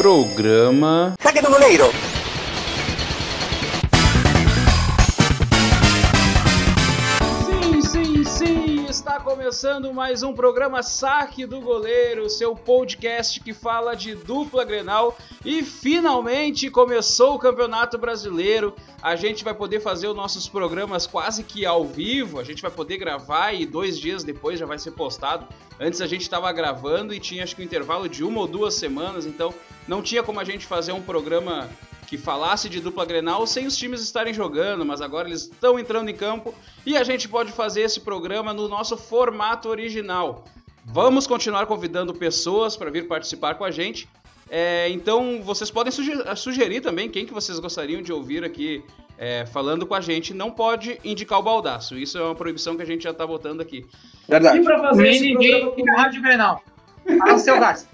Programa. Saque do goleiro! Começando mais um programa Saque do Goleiro, seu podcast que fala de dupla grenal. E finalmente começou o Campeonato Brasileiro. A gente vai poder fazer os nossos programas quase que ao vivo. A gente vai poder gravar e dois dias depois já vai ser postado. Antes a gente estava gravando e tinha acho que um intervalo de uma ou duas semanas, então não tinha como a gente fazer um programa que falasse de dupla Grenal sem os times estarem jogando, mas agora eles estão entrando em campo e a gente pode fazer esse programa no nosso formato original. Vamos continuar convidando pessoas para vir participar com a gente. É, então vocês podem sugerir, sugerir, também quem que vocês gostariam de ouvir aqui é, falando com a gente. Não pode indicar o baldaço. Isso é uma proibição que a gente já está botando aqui. Verdade. E pra fazer Nem esse ninguém programa Rádio Grenal. Para o seu gasto.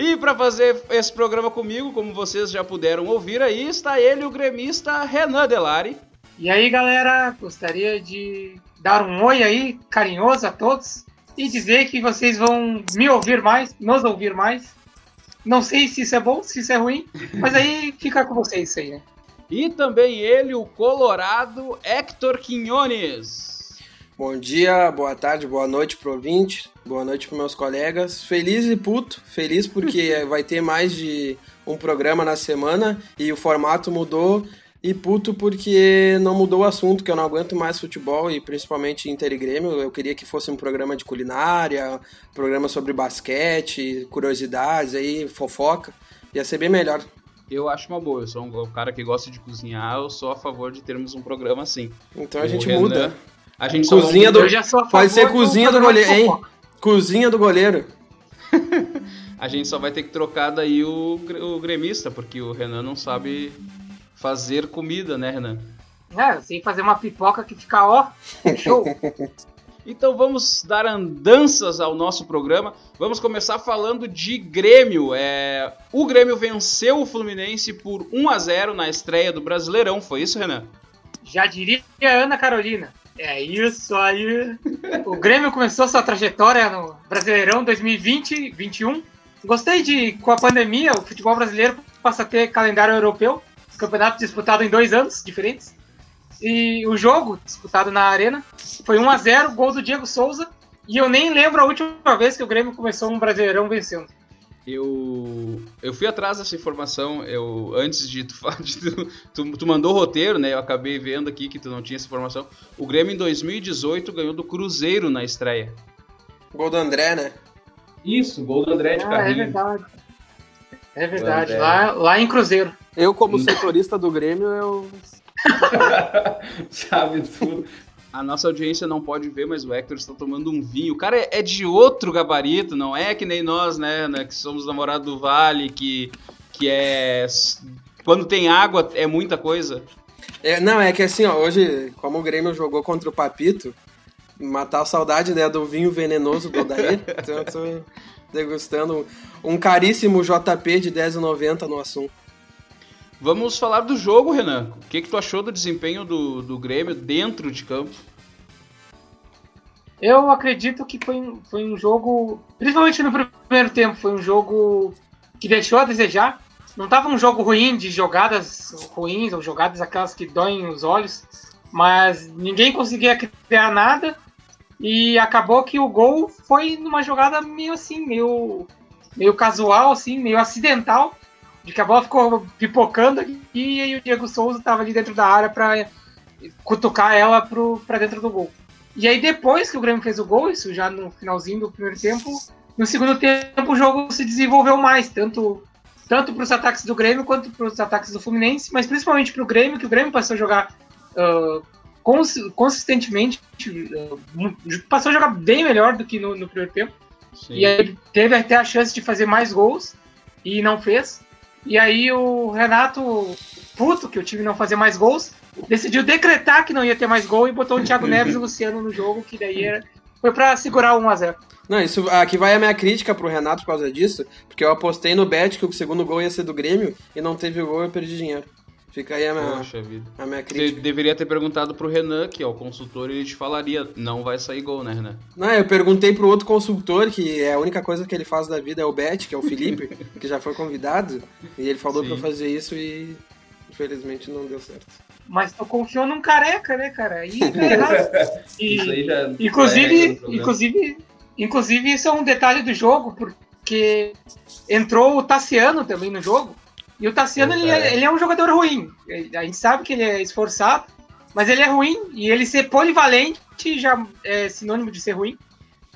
E para fazer esse programa comigo, como vocês já puderam ouvir aí, está ele, o gremista Renan Delari. E aí, galera, gostaria de dar um oi aí, carinhoso a todos, e dizer que vocês vão me ouvir mais, nos ouvir mais. Não sei se isso é bom, se isso é ruim, mas aí fica com vocês isso aí, né? E também ele, o colorado Hector Quinones. Bom dia, boa tarde, boa noite pro ouvinte, boa noite pros meus colegas. Feliz e puto, feliz porque vai ter mais de um programa na semana e o formato mudou. E puto porque não mudou o assunto, que eu não aguento mais futebol e principalmente Inter e Grêmio. Eu queria que fosse um programa de culinária, programa sobre basquete, curiosidades aí, fofoca. Ia ser bem melhor. Eu acho uma boa, eu sou um cara que gosta de cozinhar, eu sou a favor de termos um programa assim. Então a O gente Renan- muda. A gente só Cozinha do- já a Pode ser cozinha do goleiro, hein? Cozinha do goleiro. A gente só vai ter que trocar daí o, o gremista, porque o Renan não sabe fazer comida, né, Renan? É, sei fazer uma pipoca que fica, ó, show. Então vamos dar andanças ao nosso programa. Vamos começar falando de Grêmio. É, O Grêmio venceu o Fluminense por 1 a 0 na estreia do Brasileirão. Foi isso, Renan? Já diria a Ana Carolina. É isso aí. O Grêmio começou sua trajetória no Brasileirão 2020-21. Gostei de, com a pandemia, o futebol brasileiro passa a ter calendário europeu, campeonato disputado em dois anos diferentes. E o jogo, disputado na Arena, foi 1 a 0 gol do Diego Souza. E eu nem lembro a última vez que o Grêmio começou um Brasileirão vencendo. Eu, eu fui atrás dessa informação. Eu antes de tu, de tu, tu, tu mandou o roteiro, né? Eu acabei vendo aqui que tu não tinha essa informação. O Grêmio em 2018 ganhou do Cruzeiro na estreia. Gol do André, né? Isso, gol do André de Ah, é carrinho. verdade. É verdade, André. lá, lá em Cruzeiro. Eu, como setorista do Grêmio, eu. Sabe tudo. A nossa audiência não pode ver, mas o Hector está tomando um vinho. O cara é- é de outro gabarito, não é que nem nós, né? né, que somos namorados do Vale, que, que é. Quando tem água é muita coisa. É, não, é que assim, ó, hoje, como o Grêmio jogou contra o Papito, matar a saudade né, do vinho venenoso do Odair, então eu tô degustando um caríssimo JP de R$10,90 no assunto. Vamos falar do jogo, Renan. O que, que tu achou do desempenho do, do Grêmio dentro de campo? Eu acredito que foi, foi um jogo, principalmente no primeiro tempo, foi um jogo que deixou a desejar. Não estava um jogo ruim de jogadas ruins ou jogadas aquelas que doem os olhos, mas ninguém conseguia criar nada e acabou que o gol foi numa jogada meio assim, meio, meio casual, assim, meio acidental, de que a bola ficou pipocando aqui e o Diego Souza estava ali dentro da área para cutucar ela para dentro do gol. E aí, depois que o Grêmio fez o gol, isso já no finalzinho do primeiro tempo, no segundo tempo o jogo se desenvolveu mais, tanto, tanto para os ataques do Grêmio quanto para os ataques do Fluminense, mas principalmente para o Grêmio, que o Grêmio passou a jogar ah, cons- consistentemente, mu- passou a jogar bem melhor do que no, no primeiro tempo. Sim. E aí teve até a chance de fazer mais gols e não fez. E aí o Renato, puto que o time não fazia mais gols, decidiu decretar que não ia ter mais gol e botou o Thiago Neves e o Luciano no jogo, que daí era, foi pra segurar o 1x0. Não, isso aqui vai a minha crítica pro Renato por causa disso, porque eu apostei no bet que o segundo gol ia ser do Grêmio e não teve o gol e eu perdi dinheiro. Fica aí a minha, Poxa vida. a minha Você crítica. deveria ter perguntado pro Renan, que é o consultor, e ele te falaria, não vai sair gol, né, Renan? Não, eu perguntei pro outro consultor, que é a única coisa que ele faz da vida é o Bet, que é o Felipe, que já foi convidado, e ele falou Sim. pra eu fazer isso e infelizmente não deu certo. Mas tu confiou num careca, né, cara? E- Isso aí já. já é Inclusive, programa. inclusive, inclusive, isso é um detalhe do jogo, porque entrou o Tassiano também no jogo. E o Tassiano, ele, é, ele é um jogador ruim. A gente sabe que ele é esforçado, mas ele é ruim. E ele ser polivalente já é sinônimo de ser ruim.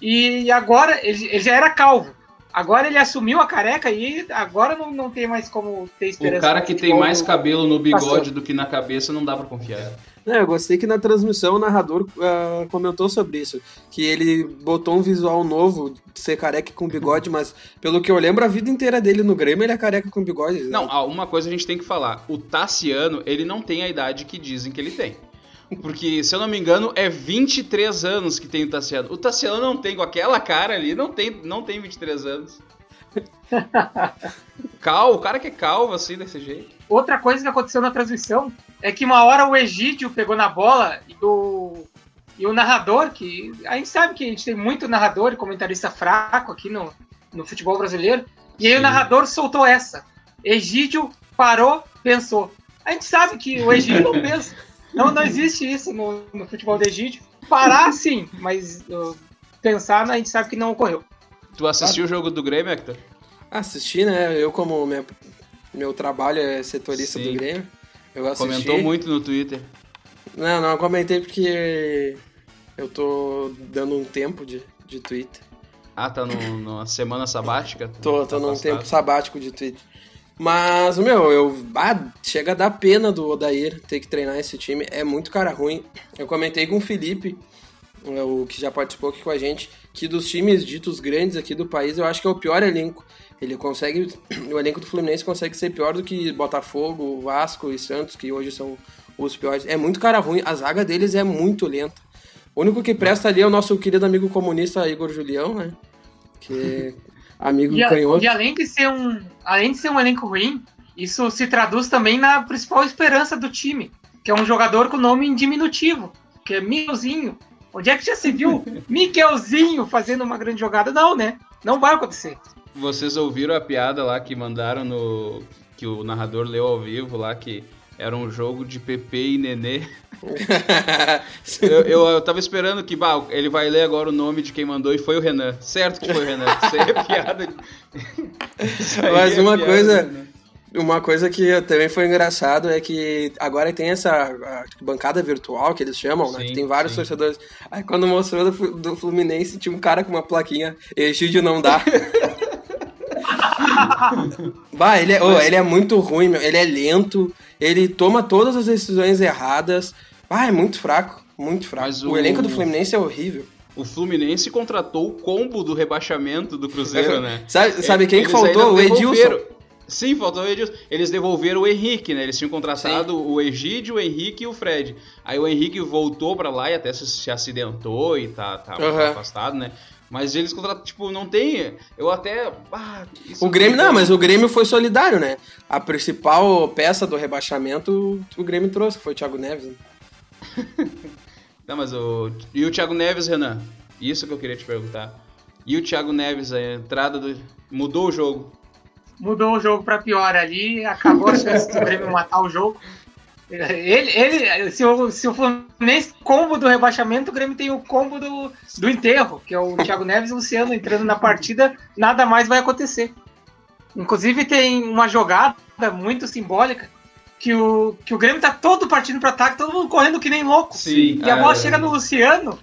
E agora, ele, ele já era calvo. Agora ele assumiu a careca e agora não, não tem mais como ter O esperança. cara no que tem mais cabelo no bigode Passou. do que na cabeça não dá pra confiar. Não, eu gostei que na transmissão o narrador ah, comentou sobre isso, que ele botou um visual novo ser careca com bigode, mas pelo que eu lembro, a vida inteira dele no Grêmio ele é careca com bigode. né? Não, ah, uma coisa a gente tem que falar. O Tassiano, ele não tem a idade que dizem que ele tem. Porque, se eu não me engano, é 23 anos que tem o Tassiano. O Tassiano não tem, com aquela cara ali, não tem, não tem 23 anos. Calvo, o cara que é calvo assim, desse jeito. Outra coisa que aconteceu na transmissão é que uma hora o Egídio pegou na bola e o, e o narrador, que a gente sabe que a gente tem muito narrador e comentarista fraco aqui no, no futebol brasileiro, e aí Sim. o narrador soltou essa. Egídio parou, pensou. A gente sabe que o Egídio não pensa. Não, não existe isso no, no futebol do Egídio. Parar, sim, mas uh, pensar, a gente sabe que não ocorreu. Tu assistiu o jogo do Grêmio, Hector? Assisti, né? Eu, como minha- meu trabalho é setorista Sim. do Grêmio, eu assisti. Comentou muito no Twitter. Não, não comentei porque eu tô dando um tempo de, de Twitter. Ah, tá no, numa semana sabática? Tô, Tá tô num afastado. tempo sabático de Twitter. Mas, meu, eu. Ah, chega a dar pena do Odair ter que treinar esse time. É muito cara ruim. Eu comentei com o Felipe, o que já participou aqui com a gente, que dos times ditos grandes aqui do país, eu acho que é o pior elenco. Ele consegue. O elenco do Fluminense consegue ser pior do que Botafogo, Vasco e Santos, que hoje são os piores. É muito cara ruim. A zaga deles é muito lenta. O único que presta ali é o nosso querido amigo comunista Igor Julião, né? Que é amigo E, canhoto. e além de ser um, além de ser um elenco ruim, isso se traduz também na principal esperança do time, que é um jogador com nome em diminutivo, que é Miguelzinho. Onde é que já se viu Miguelzinho fazendo uma grande jogada? Não, né? Não vai acontecer. Vocês ouviram a piada lá que mandaram no. que o narrador leu ao vivo lá, que era um jogo de PP e Nenê. Eu, eu, eu tava esperando que, bah, ele vai ler agora o nome de quem mandou e foi o Renan. Certo que foi o Renan. Isso aí é piada. Isso aí Mas é uma piada coisa-. Uma coisa que também foi engraçado é que agora tem essa bancada virtual que eles chamam, né? Sim, Que tem vários sim. torcedores. Aí quando mostrou do, do Fluminense, tinha um cara com uma plaquinha, Egídio não dá. bah, ele é, ô, ele é muito ruim, meu. Ele é lento, ele toma todas as decisões erradas. Ah, é muito fraco, muito fraco. Mas o... o- elenco do Fluminense é horrível. O Fluminense contratou o combo do rebaixamento do Cruzeiro, né? Sabe, sabe quem que faltou? O Edilson. Sim, faltou o Edilson. Eles devolveram o Henrique, né? Eles tinham contratado o Egídio, o Henrique e o Fred. Aí o Henrique voltou pra lá e até se, se acidentou e tá, tá Aham. afastado, né? Mas eles contrataram, tipo, não tem. Eu até. ah, O Grêmio, não não, mas o Grêmio foi solidário, né? A principal peça do rebaixamento o Grêmio trouxe, que foi o Thiago Neves. né? Não, mas o. E o Thiago Neves, Renan? Isso que eu queria te perguntar. E o Thiago Neves, a entrada do. Mudou o jogo. Mudou o jogo para pior ali, acabou a chance do Grêmio matar o jogo. Ele, ele, se, o, se o Fluminense combo do rebaixamento, o Grêmio tem o combo do, do enterro, que é o Thiago Neves e o Luciano entrando na partida, nada mais vai acontecer. Inclusive tem uma jogada muito simbólica que o, que o Grêmio tá todo partindo para ataque, todo mundo correndo que nem louco. Sim. E a bola é. chega no Luciano,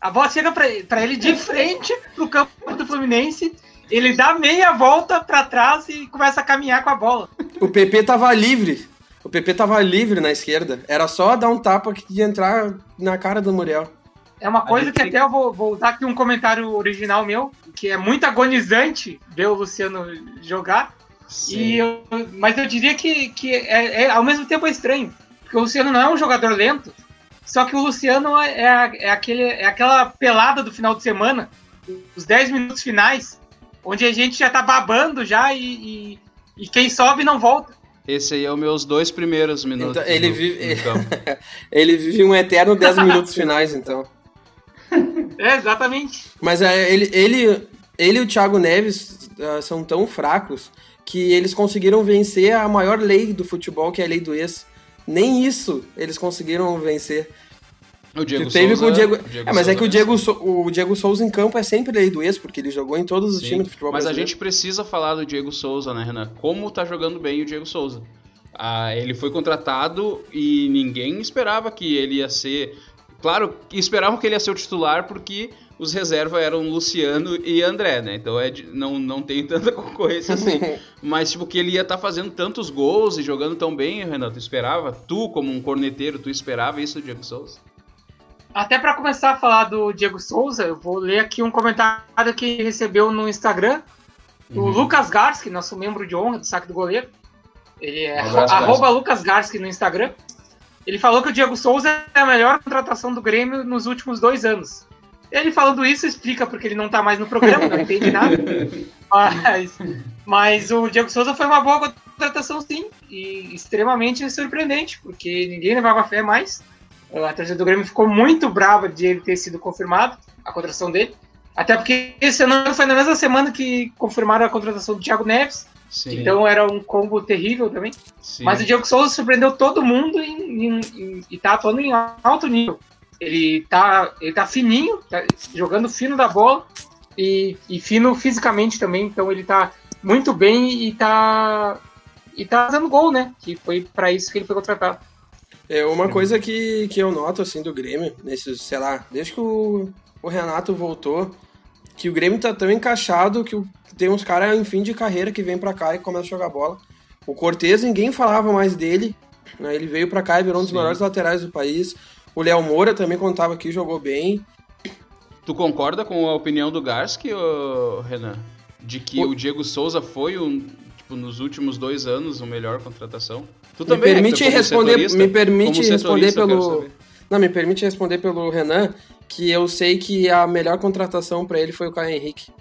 a bola chega pra ele de frente pro campo do Fluminense, ele dá meia volta pra trás e começa a caminhar com a bola. O PP tava livre. O PP tava livre na esquerda. Era só dar um tapa que ia entrar na cara do Muriel. É uma coisa gente que tem- até eu vou, vou dar aqui um comentário original meu, que é muito agonizante ver o Luciano jogar. E eu- mas eu diria que, que é, é- ao mesmo tempo é estranho. Porque o Luciano não é um jogador lento, só que o Luciano é, a- é aquele, é aquela pelada do final de semana, os 10 minutos finais, onde a gente já tá babando já e, e, e quem sobe não volta. Esse aí é os meus dois primeiros minutos. Então, ele, no, vive, no ele vive um eterno 10 minutos finais, então. É, exatamente. Mas é, ele, ele, ele e o Thiago Neves uh, são tão fracos que eles conseguiram vencer a maior lei do futebol, que é a lei do ex. Nem isso eles conseguiram vencer. O Diego teve Souza, com o Diego... Diego é, mas Souza é que o Diego, o Diego Souza em campo é sempre lei do ex, porque ele jogou em todos os Sim, times do futebol Mas brasileiro. a gente precisa falar do Diego Souza, né, Renan? Como tá jogando bem o Diego Souza. Ah, ele foi contratado e ninguém esperava que ele ia ser. Claro, esperavam que ele ia ser o titular porque os reservas eram Luciano e André, né? Então é de, não, não tem tanta concorrência assim. Mas, tipo, que ele ia estar tá fazendo tantos gols e jogando tão bem, Renato, esperava? Tu, como um corneteiro, tu esperava isso do Diego Souza? Até para começar a falar do Diego Souza, eu vou ler aqui um comentário que recebeu no Instagram do uhum. Lucas Garski, nosso membro de honra do saque do goleiro. Ele é arroba Lucas Garski no Instagram. Ele falou que o Diego Souza é a melhor contratação do Grêmio nos últimos dois anos. Ele falando isso explica porque ele não tá mais no programa, não entende nada. Mas, mas o Diego Souza foi uma boa contratação, sim, e extremamente surpreendente, porque ninguém levava fé mais. A torcida do Grêmio ficou muito brava de ele ter sido confirmado, a contratação dele. Até porque esse ano foi na mesma semana que confirmaram a contratação do Thiago Neves. Sim. Então era um combo terrível também. Sim. Mas o Diego Souza surpreendeu todo mundo e, e, e tá atuando em alto nível. Ele tá, ele tá fininho, tá jogando fino da bola e, e fino fisicamente também. Então ele tá muito bem e tá, e tá dando gol, né? Que foi para isso que ele foi contratado. É uma coisa que, que eu noto assim do Grêmio, nesses, sei lá, desde que o, o Renato voltou, que o Grêmio tá tão encaixado que, o, que tem uns caras em fim de carreira que vem para cá e começam a jogar bola. O Cortez, ninguém falava mais dele, né? ele veio para cá e virou um dos Sim. melhores laterais do país. O Léo Moura também, quando tava aqui, jogou bem. Tu concorda com a opinião do Garski, Renan? De que o... o Diego Souza foi, um, tipo, nos últimos dois anos, o melhor contratação? Tu também, me permite né, responder, me permite responder pelo Não, me permite responder pelo Renan que eu sei que a melhor contratação para ele foi o Caio Henrique.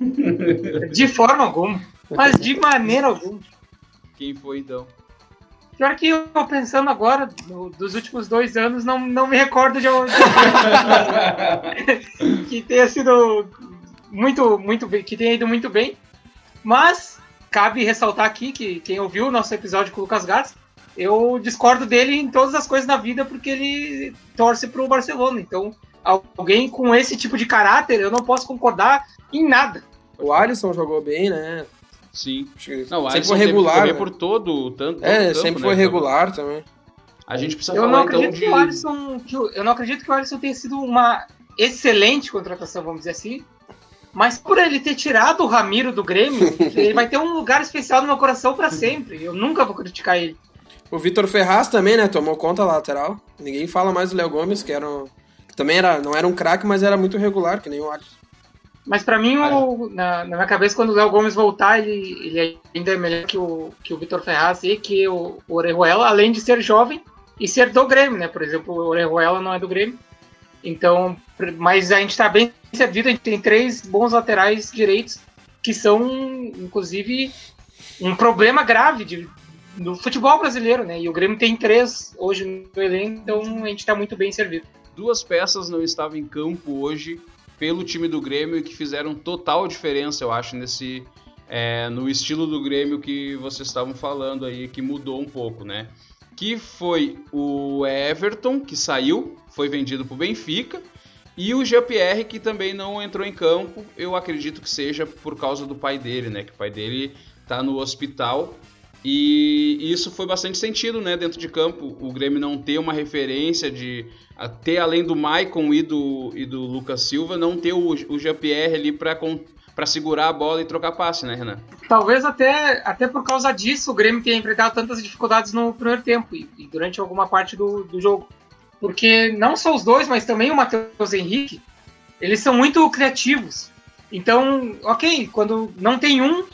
De forma alguma, mas de maneira alguma. Quem foi então? Pior que eu pensando agora, no, dos últimos dois anos, não, não me recordo de onde. que tenha sido muito, muito bem, que tenha ido muito bem. Mas cabe ressaltar aqui que quem ouviu o nosso episódio com o Lucas Gats, eu discordo dele em todas as coisas da vida porque ele torce para o Barcelona. Então, alguém com esse tipo de caráter, eu não posso concordar em nada. O Alisson jogou bem, né? Sim. Não, o sempre foi regular. Né? por todo, tanto. É, todo sempre campo, foi né? regular também. A gente precisa eu falar não então acredito de... que o Alisson, que eu não acredito que o Alisson tenha sido uma excelente contratação, vamos dizer assim. Mas por ele ter tirado o Ramiro do Grêmio, ele vai ter um lugar especial no meu coração para sempre. Eu nunca vou criticar ele. O Vitor Ferraz também, né? Tomou conta lateral. Ninguém fala mais do Léo Gomes, que era um... também era, não era um craque, mas era muito regular, que nem o Alisson. Mas para mim, o, na, na, minha cabeça, quando o Léo Gomes voltar, ele, ele ainda é melhor que o, que o Vitor Ferraz e que o, o Orejuela, além de ser jovem e ser do Grêmio, né? Por exemplo, o Orejuela não é do Grêmio. Então, mas a gente está bem servido, a gente tem três bons laterais direitos que são, inclusive, um problema grave de, no futebol brasileiro, né? E o Grêmio tem três hoje no elenco, então a gente está muito bem servido. Duas peças não estavam em campo hoje pelo time do Grêmio e que fizeram total diferença, eu acho, nesse é, no estilo do Grêmio que vocês estavam falando aí, que mudou um pouco, né? Que foi o Everton, que saiu, foi vendido para o Benfica. E o Jean-Pierre, que também não entrou em campo, eu acredito que seja por causa do pai dele, né? Que o pai dele está no hospital. E isso foi bastante sentido, né? Dentro de campo, o Grêmio não ter uma referência de ter além do Maicon e do, e do Lucas Silva, não ter o, o Jean-Pierre ali para para segurar a bola e trocar passe, né, Renan? Talvez até, até por causa disso o Grêmio tenha enfrentado tantas dificuldades no primeiro tempo e, e durante alguma parte do, do jogo. Porque não só os dois, mas também o Matheus Henrique, eles são muito criativos. Então, ok, quando não tem um,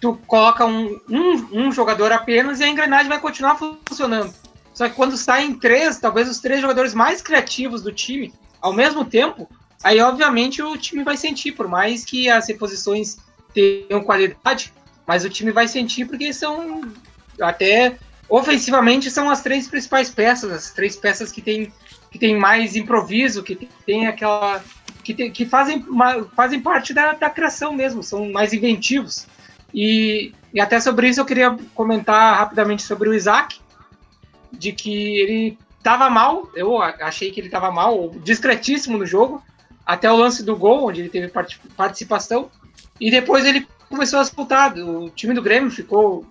tu coloca um, um, um jogador apenas e a engrenagem vai continuar funcionando. Só que quando saem três, talvez os três jogadores mais criativos do time, ao mesmo tempo, aí obviamente o time vai sentir, por mais que as reposições tenham qualidade, mas o time vai sentir porque são até ofensivamente são as três principais peças, as três peças que tem, que tem mais improviso, que tem aquela. que, tem, que fazem, fazem parte da, da criação mesmo, são mais inventivos. E, e até sobre isso eu queria comentar rapidamente sobre o Isaac, de que ele estava mal, eu achei que ele estava mal, discretíssimo no jogo, até o lance do gol, onde ele teve participação, e depois ele começou a disputar. O time do Grêmio ficou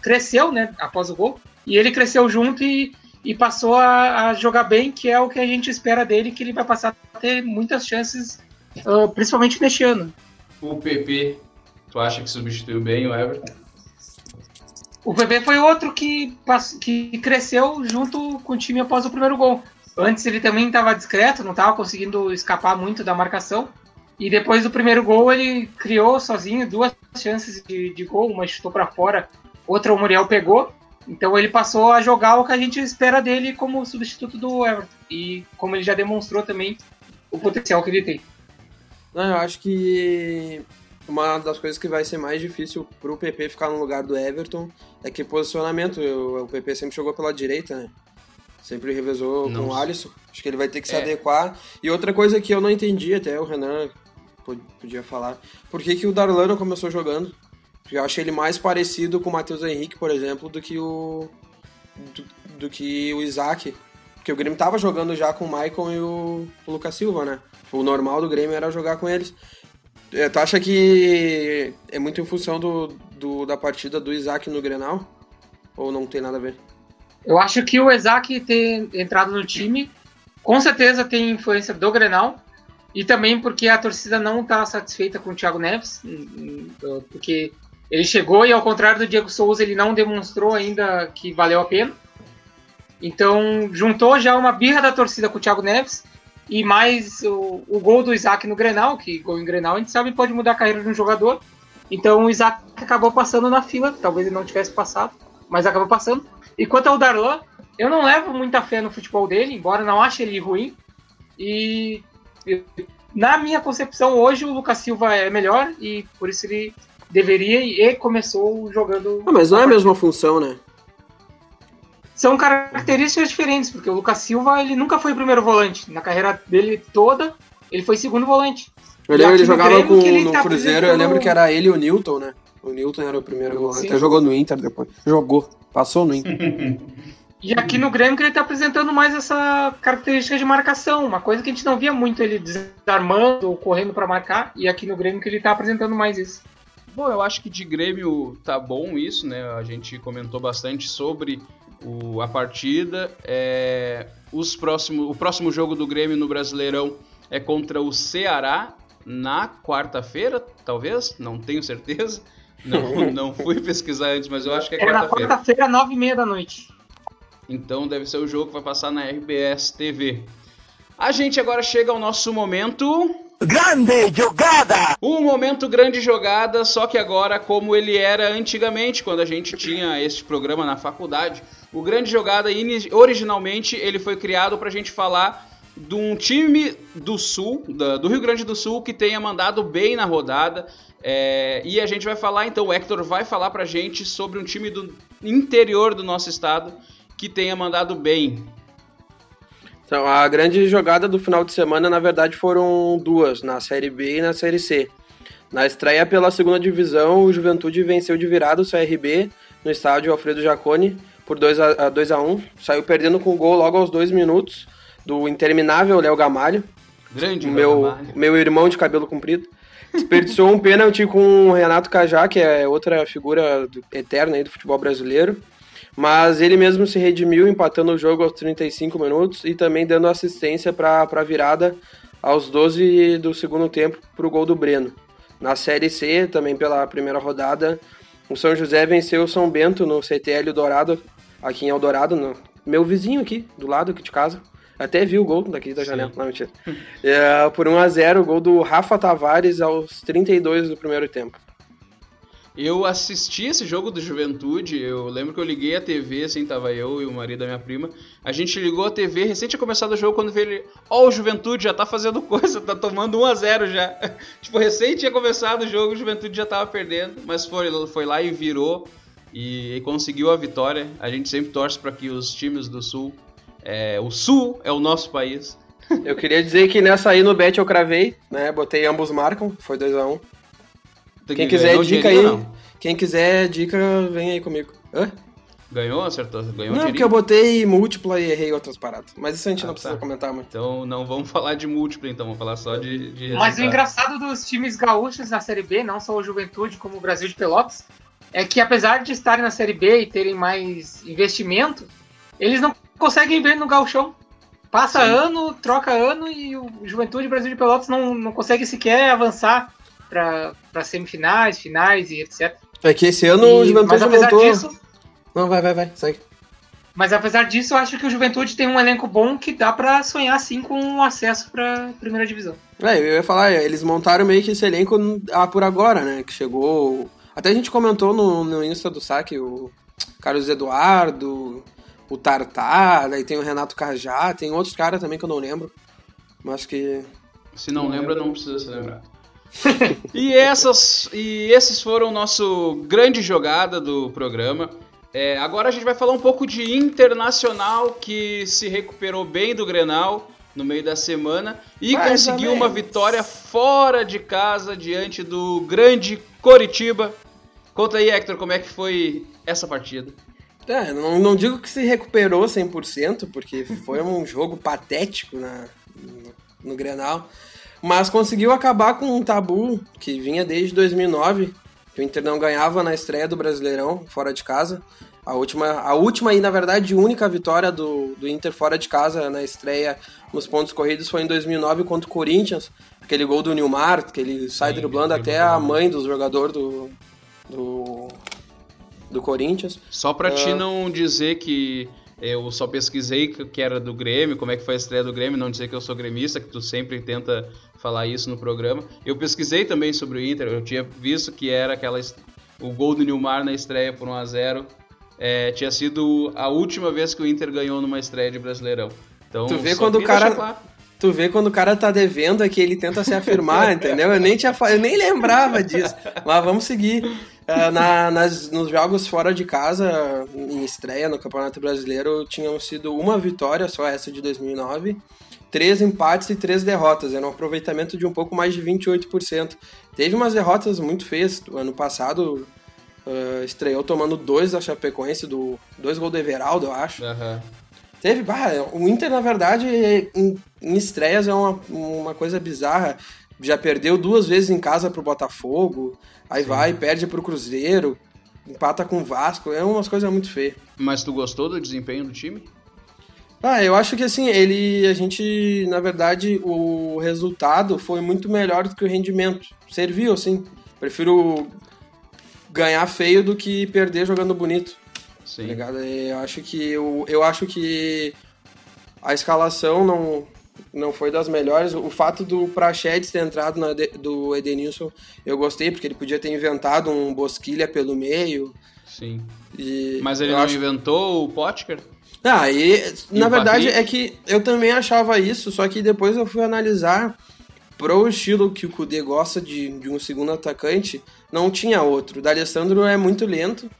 cresceu, né, após o gol, e ele cresceu junto e, e passou a, a, jogar bem, que é o que a gente espera dele, que ele vai passar a ter muitas chances, uh, principalmente neste ano. O PP, tu acha que substituiu bem o Everton? O PP foi outro que, que cresceu junto com o time após o primeiro gol. Antes ele também estava discreto, não estava conseguindo escapar muito da marcação. E depois do primeiro gol ele criou sozinho duas chances de, de gol, uma chutou para fora outra o Muriel pegou. Então ele passou a jogar o que a gente espera dele como substituto do Everton. E como ele já demonstrou também o potencial que ele tem. Não, eu acho que uma das coisas que vai ser mais difícil pro PP ficar no lugar do Everton é que posicionamento. O PP sempre jogou pela direita, né? Sempre revezou com o Alisson. Acho que ele vai ter que se é. adequar. E outra coisa que eu não entendi, até o Renan podia falar, por que, que o Darlan começou jogando? Eu acho ele mais parecido com o Matheus Henrique, por exemplo, do que o. do, do que o Isaac. Porque o Grêmio tava jogando já com o Maicon e o, o Lucas Silva, né? O normal do Grêmio era jogar com eles. É, tu acha que é muito em função do, do, da partida do Isaac no Grenal? Ou não tem nada a ver? Eu acho que o Isaac ter entrado no time com certeza tem influência do Grenal e também porque a torcida não está satisfeita com o Thiago Neves, porque ele chegou e, ao contrário do Diego Souza, ele não demonstrou ainda que valeu a pena. Então, juntou já uma birra da torcida com o Thiago Neves e mais o, o gol do Isaac no Grenal, que gol em Grenal a gente sabe pode mudar a carreira de um jogador. Então, o Isaac acabou passando na fila, talvez ele não tivesse passado, mas acabou passando. E quanto ao Darlan, eu não levo muita fé no futebol dele, embora não ache ele ruim. E na minha concepção, hoje o Lucas Silva é melhor e por isso ele deveria e começou jogando. Ah, mas não é a mesma função, né? São características diferentes, porque o Lucas Silva ele nunca foi primeiro volante. Na carreira dele toda, ele foi segundo volante. Eu lembro, ele jogava com, no tá Cruzeiro, eu lembro que era ele e o Newton, né? O Newton era o primeiro volante. Até jogou no Inter depois. Jogou, passou no Inter. E aqui no Grêmio que ele está apresentando mais essa característica de marcação, uma coisa que a gente não via muito ele desarmando ou correndo para marcar, e aqui no Grêmio que ele está apresentando mais isso. Bom, eu acho que de Grêmio tá bom isso, né? A gente comentou bastante sobre o, a partida. É, os próximo, o próximo jogo do Grêmio no Brasileirão é contra o Ceará na quarta-feira, talvez, não tenho certeza. Não, não fui pesquisar antes, mas eu acho que é quarta-feira. É na quarta-feira, nove e meia da noite. Então deve ser o jogo que vai passar na RBS TV. A gente agora chega ao nosso momento Grande jogada! Um momento grande jogada, só que agora como ele era antigamente, quando a gente tinha este programa na faculdade. O grande jogada, originalmente, ele foi criado para a gente falar de um time do Sul, do Rio Grande do Sul, que tenha mandado bem na rodada. É, e a gente vai falar, então, o Hector vai falar para a gente sobre um time do interior do nosso estado que tenha mandado bem. Então, a grande jogada do final de semana, na verdade, foram duas, na Série B e na Série C. Na estreia pela segunda divisão, o Juventude venceu de virada o CRB no estádio Alfredo Jaconi por 2 a, 2 a 1 Saiu perdendo com o gol logo aos dois minutos do interminável Léo Gamalho. Grande meu, Gamalho. meu irmão de cabelo comprido. Desperdiçou um pênalti com o Renato Cajá, que é outra figura eterna aí do futebol brasileiro. Mas ele mesmo se redimiu empatando o jogo aos 35 minutos e também dando assistência para a virada aos 12 do segundo tempo para o gol do Breno. Na Série C, também pela primeira rodada, o São José venceu o São Bento no CTL Dourado, aqui em Eldorado, no meu vizinho aqui, do lado aqui de casa. Até vi o gol daqui da janela, não, mentira. É, por 1 a 0 o gol do Rafa Tavares aos 32 do primeiro tempo. Eu assisti esse jogo do Juventude, eu lembro que eu liguei a TV, assim, tava eu e o marido da minha prima. A gente ligou a TV, recente tinha começado o jogo, quando veio ele, ó, oh, o Juventude já tá fazendo coisa, tá tomando 1 a 0 já. tipo, recente tinha começado o jogo, o Juventude já tava perdendo, mas foi, foi lá e virou. e, e conseguiu a vitória. A gente sempre torce para que os times do Sul, é, o Sul é o nosso país. Eu queria dizer que nessa aí no bet eu cravei, né? Botei ambos marcam, foi 2x1. Um. Quem quiser dica aí, quem quiser dica, vem aí comigo. Hã? Ganhou, acertou? Ganhou Não, porque eu botei múltipla e errei outras paradas. Mas isso a gente ah, não precisa tá. comentar muito. Então não vamos falar de múltipla, então, vamos falar só de, de Mas o engraçado dos times gaúchos na Série B, não só o Juventude, como o Brasil de Pelotas, é que apesar de estarem na Série B e terem mais investimento, eles não conseguem ver no gauchão. Passa Sim. ano, troca ano e o Juventude e Brasil de Pelotas não, não consegue sequer avançar para semifinais, finais e etc. É que esse ano e, o Juventude mas apesar montou... disso não, vai, vai, vai, segue. Mas apesar disso, eu acho que o Juventude tem um elenco bom que dá para sonhar sim com um acesso pra primeira divisão. É, eu ia falar, eles montaram meio que esse elenco ah, por agora, né? Que chegou. Até a gente comentou no, no Insta do saque o Carlos Eduardo, o Tartar, aí tem o Renato Cajá, tem outros caras também que eu não lembro. Mas que. Se não, não lembra, não precisa se lembrar. E, essas, e esses foram o nosso grande jogada do programa. É, agora a gente vai falar um pouco de Internacional, que se recuperou bem do Grenal no meio da semana e Mais conseguiu uma vitória fora de casa diante do grande Coritiba. Conta aí, Hector, como é que foi essa partida? É, não, não digo que se recuperou 100%, porque foi um jogo patético na, no, no Grenal, mas conseguiu acabar com um tabu que vinha desde 2009, que o Inter não ganhava na estreia do Brasileirão, fora de casa. A última, a última e, na verdade, única vitória do, do Inter fora de casa na estreia nos pontos corridos foi em 2009 contra o Corinthians. Aquele gol do Nilmar, que ele sai Sim, driblando até a mãe do jogador do, do, do Corinthians. Só pra uh, ti não dizer que eu só pesquisei que era do Grêmio, como é que foi a estreia do Grêmio, não dizer que eu sou gremista, que tu sempre tenta falar isso no programa. Eu pesquisei também sobre o Inter, eu tinha visto que era aquela o gol do Nilmar na estreia por 1 a 0 é, tinha sido a última vez que o Inter ganhou numa estreia de Brasileirão. Então, tu vê quando o cara claro. Tu vê quando o cara tá devendo é que ele tenta se afirmar, entendeu? Eu nem, tinha, eu nem lembrava disso. Mas vamos seguir. Uh, na, nas, nos jogos fora de casa, em estreia no Campeonato Brasileiro, tinham sido uma vitória, só essa de 2009, três empates e três derrotas. Era um aproveitamento de um pouco mais de 28%. Teve umas derrotas muito feias. Ano passado uh, estreou tomando dois da Chapecoense, do, dois gols do Everaldo, eu acho. Uhum. Teve, bah, o Inter, na verdade, em, em estreias é uma, uma coisa bizarra. Já perdeu duas vezes em casa pro Botafogo, aí Sim. vai, perde pro Cruzeiro, empata com o Vasco, é umas coisas muito feias. Mas tu gostou do desempenho do time? Ah, eu acho que assim, ele. A gente, na verdade, o resultado foi muito melhor do que o rendimento. Serviu, assim. Prefiro ganhar feio do que perder jogando bonito. Sim. Tá ligado? Eu acho que eu, eu acho que a escalação não não foi das melhores. O fato do Prachedes ter entrado na do Edenilson, eu gostei, porque ele podia ter inventado um Bosquilha pelo meio. Sim. E Mas ele não acho... inventou o Potker? Ah, e, e na verdade é que eu também achava isso, só que depois eu fui analisar pro estilo que o Kudê gosta de, de um segundo atacante, não tinha outro. O D'Alessandro é muito lento.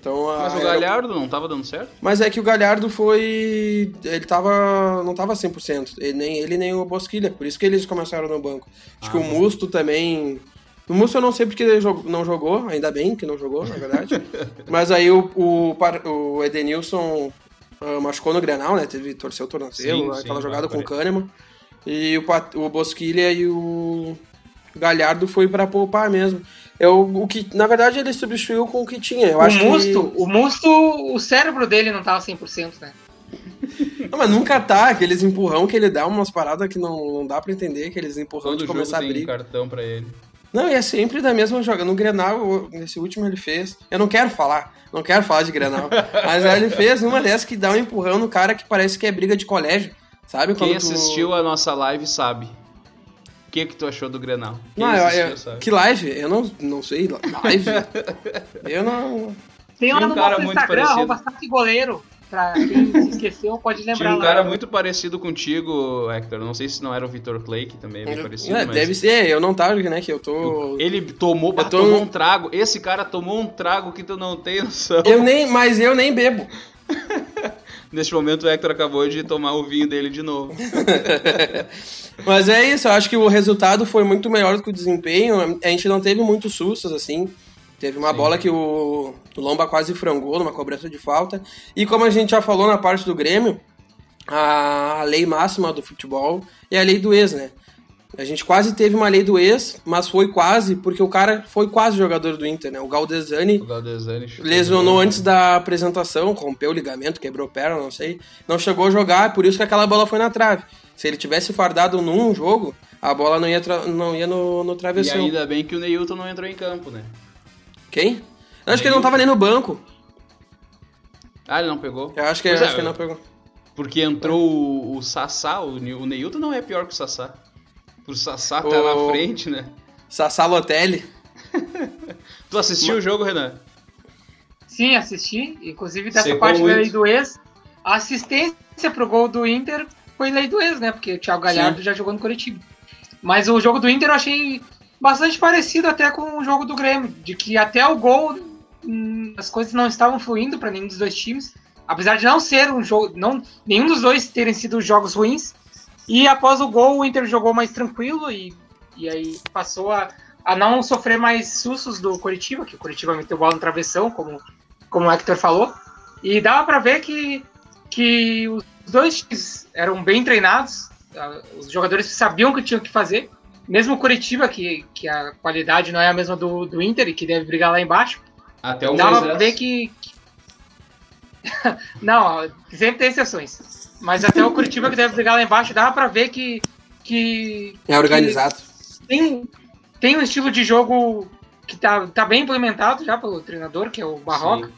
Então, Mas o Galhardo não estava dando certo? Mas é que o Galhardo foi. Ele tava. não tava 100%. Ele, nem ele nem o Bosquilha. Por isso que eles começaram no banco. Acho ah, que o Musto também. O Musto eu não sei porque ele não jogou, ainda bem que não jogou, na verdade. Mas aí o, o, o Edenilson machucou no Grenal, né? Teve, torceu o tornozelo, sim, aquela sim, jogada com o Kahneman. E o, o Bosquilha e o Galhardo foi para poupar mesmo. Eu, o que, na verdade, ele substituiu com o que tinha. Eu o acho Musto, que... o Musto, o cérebro dele não tava 100%, né? Não, mas nunca tá, aqueles empurrão que ele dá umas paradas que não, não dá para entender, aqueles empurrão Todo de começar a abrir. cartão para ele. Não, e é sempre da mesma jogada. No Grenal, nesse último ele fez. Eu não quero falar, não quero falar de Grenal. mas ele fez uma dessas que dá um empurrão no cara que parece que é briga de colégio. Sabe? Quem assistiu a nossa live sabe. O que, que tu achou do Grenal? Quem não, assistiu, eu, que live? Eu não, não sei. Live? eu não. Tem lá no um nosso Instagram, arroba goleiro. Pra quem se esqueceu, pode lembrar Tinha um lá. cara muito parecido contigo, Hector. Não sei se não era o Vitor Clay, que também é bem parecido. É, mas Deve ser, eu não tava, né? Que eu tô. Ele tomou, Eu tô- tomou um trago. Esse cara tomou um trago que tu não tem noção. Eu nem, mas eu nem bebo. Neste momento o Hector acabou de tomar o vinho dele de novo. Mas é isso, eu acho que o resultado foi muito melhor do que o desempenho. A gente não teve muitos sustos, assim. Teve uma Sim. bola que o, o Lomba quase frangou numa cobrança de falta. E como a gente já falou na parte do Grêmio, a lei máxima do futebol é a lei do ex, né? A gente quase teve uma lei do ex, mas foi quase, porque o cara foi quase jogador do Inter, né? O Galdesani O Galdesani lesionou antes da apresentação, rompeu o ligamento, quebrou perna, não sei. Não chegou a jogar, por isso que aquela bola foi na trave. Se ele tivesse fardado num jogo, a bola não ia, não ia no, no E travessão. ainda bem que o Neilton não entrou em campo, né? Quem? Eu acho que ele não tava nem no banco. Ah, ele não pegou? Eu acho que, Pois acho é, que ele não pegou. Porque entrou o, o Sassá, o, o Neilton não é pior que o Sassá. Por Sassá tá O- na frente, né? Sassá Lotelli. Tu assistiu o jogo, Renan? Sim, assisti. Inclusive dessa Secou parte da lei do ex. A assistência pro gol do Inter foi lei do ex, né? Porque o Thiago Galhardo já jogou no Curitiba. Mas o jogo do Inter eu achei bastante parecido até com o jogo do Grêmio. De que até o gol hum, as coisas não estavam fluindo para nenhum dos dois times. Apesar de não ser um jogo. Não, nenhum dos dois terem sido jogos ruins. E após o gol, o Inter jogou mais tranquilo e, e aí passou a, a não sofrer mais sustos do Curitiba, que o Curitiba meteu bola no travessão, como, como o Hector falou. E dava para ver que, que os dois eram bem treinados, os jogadores sabiam o que tinham que fazer. Mesmo o Curitiba, que, que a qualidade não é a mesma do, do Inter e que deve brigar lá embaixo, Até o dava Moisés. pra ver que. que- não, sempre tem exceções. Mas até o Curitiba que deve brigar lá embaixo, dava pra ver que. que É organizado. tem, tem um estilo de jogo que tá, tá bem implementado já pelo treinador, que é o Barroca. Sim.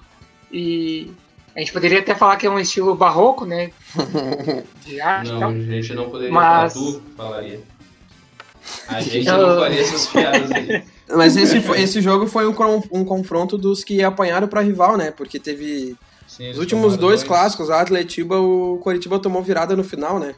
E a gente poderia até falar que é um estilo barroco, né? De arte e Não, tal. a gente não poderia Mas- falar, tu falaria. A gente não faria essas piadas aí. Mas esse, esse jogo foi um, um confronto dos que apanharam pra rival, né? Porque teve. Sim, Os últimos tomaram dois clássicos, o Atletiba, o Coritiba tomou virada no final, né?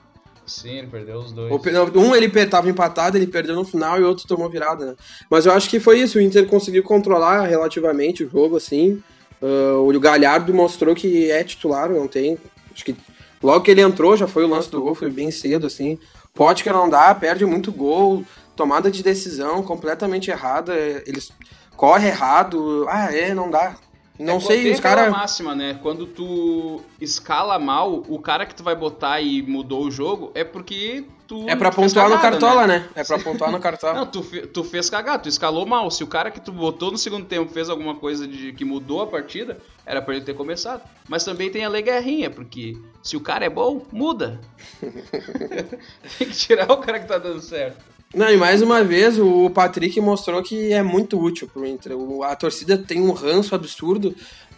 Sim, ele perdeu os dois. Um ele per- tava empatado, ele perdeu no final e o outro tomou virada, né? Mas eu acho que foi isso, o Inter conseguiu controlar relativamente o jogo, assim. Ah, o Galhardo mostrou que é titular, não tem. Acho que logo que ele entrou, já foi o lance do gol, foi bem cedo, assim. Pode que não dá, perde muito gol, tomada de decisão completamente errada. Eles corre errado. Ah, é, não dá. Não É, sei, os caras. máxima, né? Quando tu escala mal, o cara que tu vai botar e mudou o jogo é porque tu. É pra pontuar no cagada, cartola, né? né? É pra pontuar no cartola. Não, tu, tu fez cagado, tu escalou mal. Se o cara que tu botou no segundo tempo fez alguma coisa de que mudou a partida, era pra ele ter começado. Mas também tem a lei guerrinha, porque se o cara é bom, muda. tem que tirar o cara que tá dando certo. Não, e mais uma vez o Patrick mostrou que é muito útil pro Inter. A torcida tem um ranço absurdo.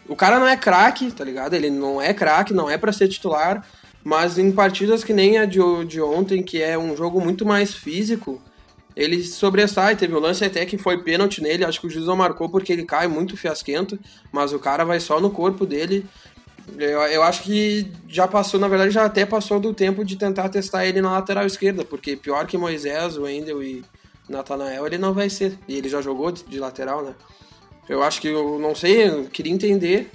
O cara não é craque, tá ligado? Ele não é craque, não é pra ser titular. Mas em partidas que nem a de, de ontem, que é um jogo muito mais físico, ele sobressai. Teve um lance até que foi pênalti nele. Acho que o juiz não marcou porque ele cai muito fiasquento. Mas o cara vai só no corpo dele. Eu, eu acho que já passou, na verdade, já até passou do tempo de tentar testar ele na lateral esquerda, porque pior que Moisés, Wendel e Natanael, ele não vai ser. E ele já jogou de, de lateral, né? Eu acho que eu não sei, eu queria entender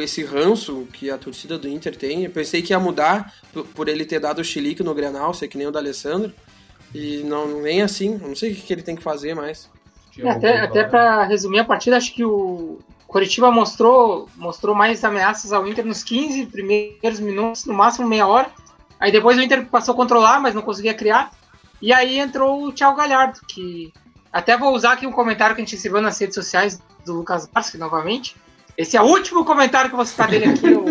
esse ranço que a torcida do Inter tem. Eu pensei que ia mudar por, por ele ter dado o chilique no Grenal, sei que nem o da Alessandro. E não nem assim, eu não sei o que, ele tem que fazer mais. É, até, pra até para resumir a partida, acho que o Coritiba mostrou, mostrou mais ameaças ao Inter nos 15 primeiros minutos, no máximo meia hora. Aí depois o Inter passou a controlar, mas não conseguia criar. E aí entrou o Thiago Galhardo, que até vou usar aqui um comentário que a gente recebeu nas redes sociais do Lucas Barski novamente. Esse é o último comentário que vou citar dele aqui, eu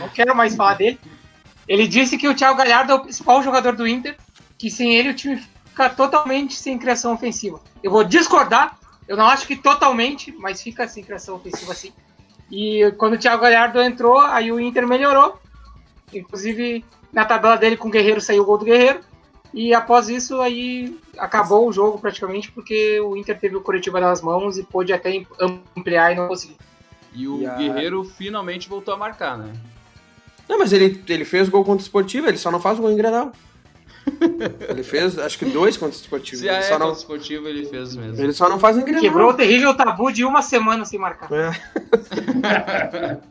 não quero mais falar dele. Ele disse que o Thiago Galhardo é o principal jogador do Inter, que sem ele o time fica totalmente sem criação ofensiva. Eu vou discordar, eu não acho que totalmente, mas fica sem criação ofensiva assim. E quando o Thiago Galhardo entrou, aí o Inter melhorou. Inclusive, na tabela dele com o Guerreiro saiu o gol do Guerreiro. E após isso, aí acabou o jogo praticamente, porque o Inter teve o Curitiba nas mãos e pôde até ampliar e não conseguiu. E o E a- Guerreiro finalmente voltou a marcar, né? Não, mas ele, ele fez gol contra o Esportivo, ele só não faz gol em Grenal. ele fez, acho que dois contra o Esportivo. Se ele, é só não, esportivo, ele fez mesmo. ele só não faz em Grenal. Quebrou o terrível tabu de uma semana sem marcar. É.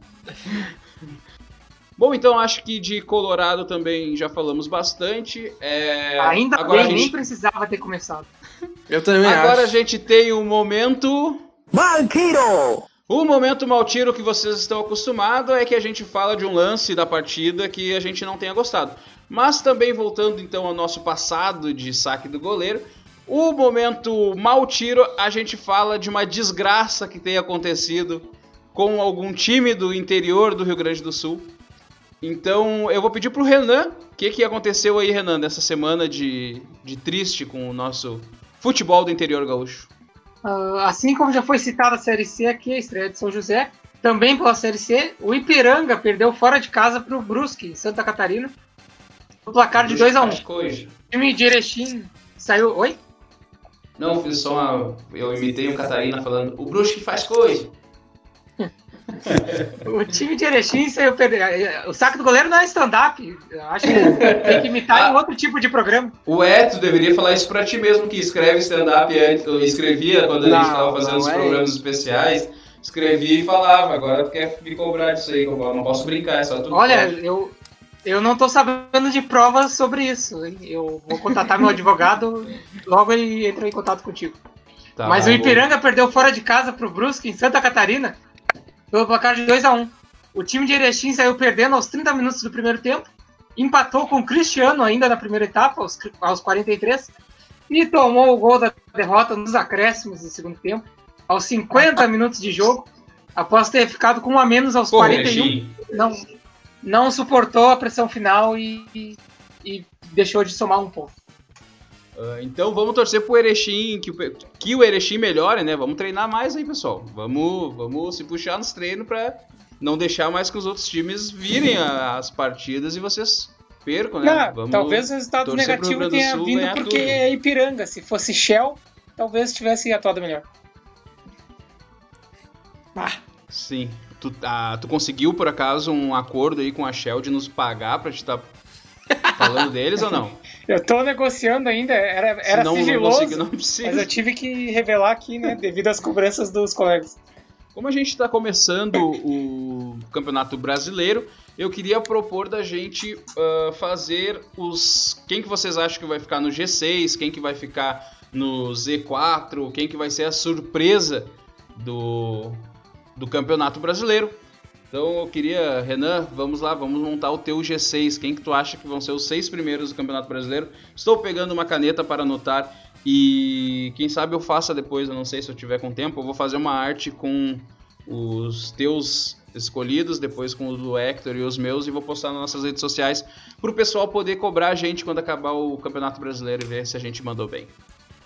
Bom, então acho que de Colorado também já falamos bastante. É, Ainda agora bem, a nem gente, precisava ter começado. Eu também agora a acho. gente tem um momento. Maltiro! O momento Maltiro que vocês estão acostumados é que a gente fala de um lance da partida que a gente não tenha gostado. Mas também voltando então ao nosso passado de saque do goleiro, o momento Maltiro a gente fala de uma desgraça que tenha acontecido com algum time do interior do Rio Grande do Sul. Então eu vou pedir pro Renan, o que, que aconteceu aí, Renan, nessa semana de, de triste com o nosso futebol do interior gaúcho? Ah, assim como já foi citada a Série C aqui, a estreia de São José, também pela Série C, o Ipiranga perdeu fora de casa para o Brusque, Santa Catarina, no placar de 2 a 1 Faz coisa. O time de Erechim saiu... Oi? Não, fiz só uma. Eu imitei um Catarina falando, o Brusque faz coisa. O time de Erechim saiu perdendo. O saque do goleiro não é stand-up. Acho que tem que imitar em outro tipo de programa. O Eto deveria falar isso pra ti mesmo, que escreve stand-up escrevia quando a gente Não, tava fazendo não os é programas especiais. Escrevia e falava, agora tu quer me cobrar disso aí, eu não posso brincar, é só tu. Olha, eu, eu não tô sabendo de provas sobre isso. hein? Eu vou contatar meu advogado, logo ele entra em contato contigo. Tá, Mas o bom. Ipiranga perdeu fora de casa pro Brusque, em Santa Catarina, pelo placar de 2 a 1 O time de Erechim saiu perdendo aos 30 minutos do primeiro tempo, empatou com o Cristiano ainda na primeira etapa, aos, aos 43, e tomou o gol da derrota nos acréscimos do segundo tempo, aos 50 minutos de jogo, após ter ficado com um a menos aos Porra, 41 Erechim. não, não suportou a pressão final e, e- e deixou de somar um pouco. Ah, então vamos torcer pro Erechim, que, o que o Erechim melhore, né? Vamos treinar mais aí, pessoal. Vamos, vamos se puxar nos treinos pra não deixar mais que os outros times virem a- as partidas e vocês percam, né? Não, Vamos talvez o resultado negativo tenha Sul vindo porque tudo. é Ipiranga. Se fosse Shell, talvez tivesse atuado melhor. Sim. Tu, ah, tu conseguiu, por acaso, um acordo aí com a Shell de nos pagar pra te estar falando deles ou não? Eu tô negociando ainda, era, era não, não sigiloso, não precisa. mas eu tive que revelar aqui, né, devido às cobranças dos colegas. Como a gente está começando o Campeonato Brasileiro, eu queria propor da gente ah, fazer os. Quem que vocês acham que vai ficar no G6, quem que vai ficar no Z4, quem que vai ser a surpresa do, do Campeonato Brasileiro. Então eu queria, Renan, vamos lá, vamos montar o teu G6. Quem que tu acha que vão ser os seis primeiros do Campeonato Brasileiro? Estou pegando uma caneta para anotar e quem sabe eu faça depois, eu não sei se eu tiver com tempo, eu vou fazer uma arte com os teus escolhidos, depois com o do Hector e os meus e vou postar nas nossas redes sociais para o pessoal poder cobrar a gente quando acabar o Campeonato Brasileiro e ver se a gente mandou bem.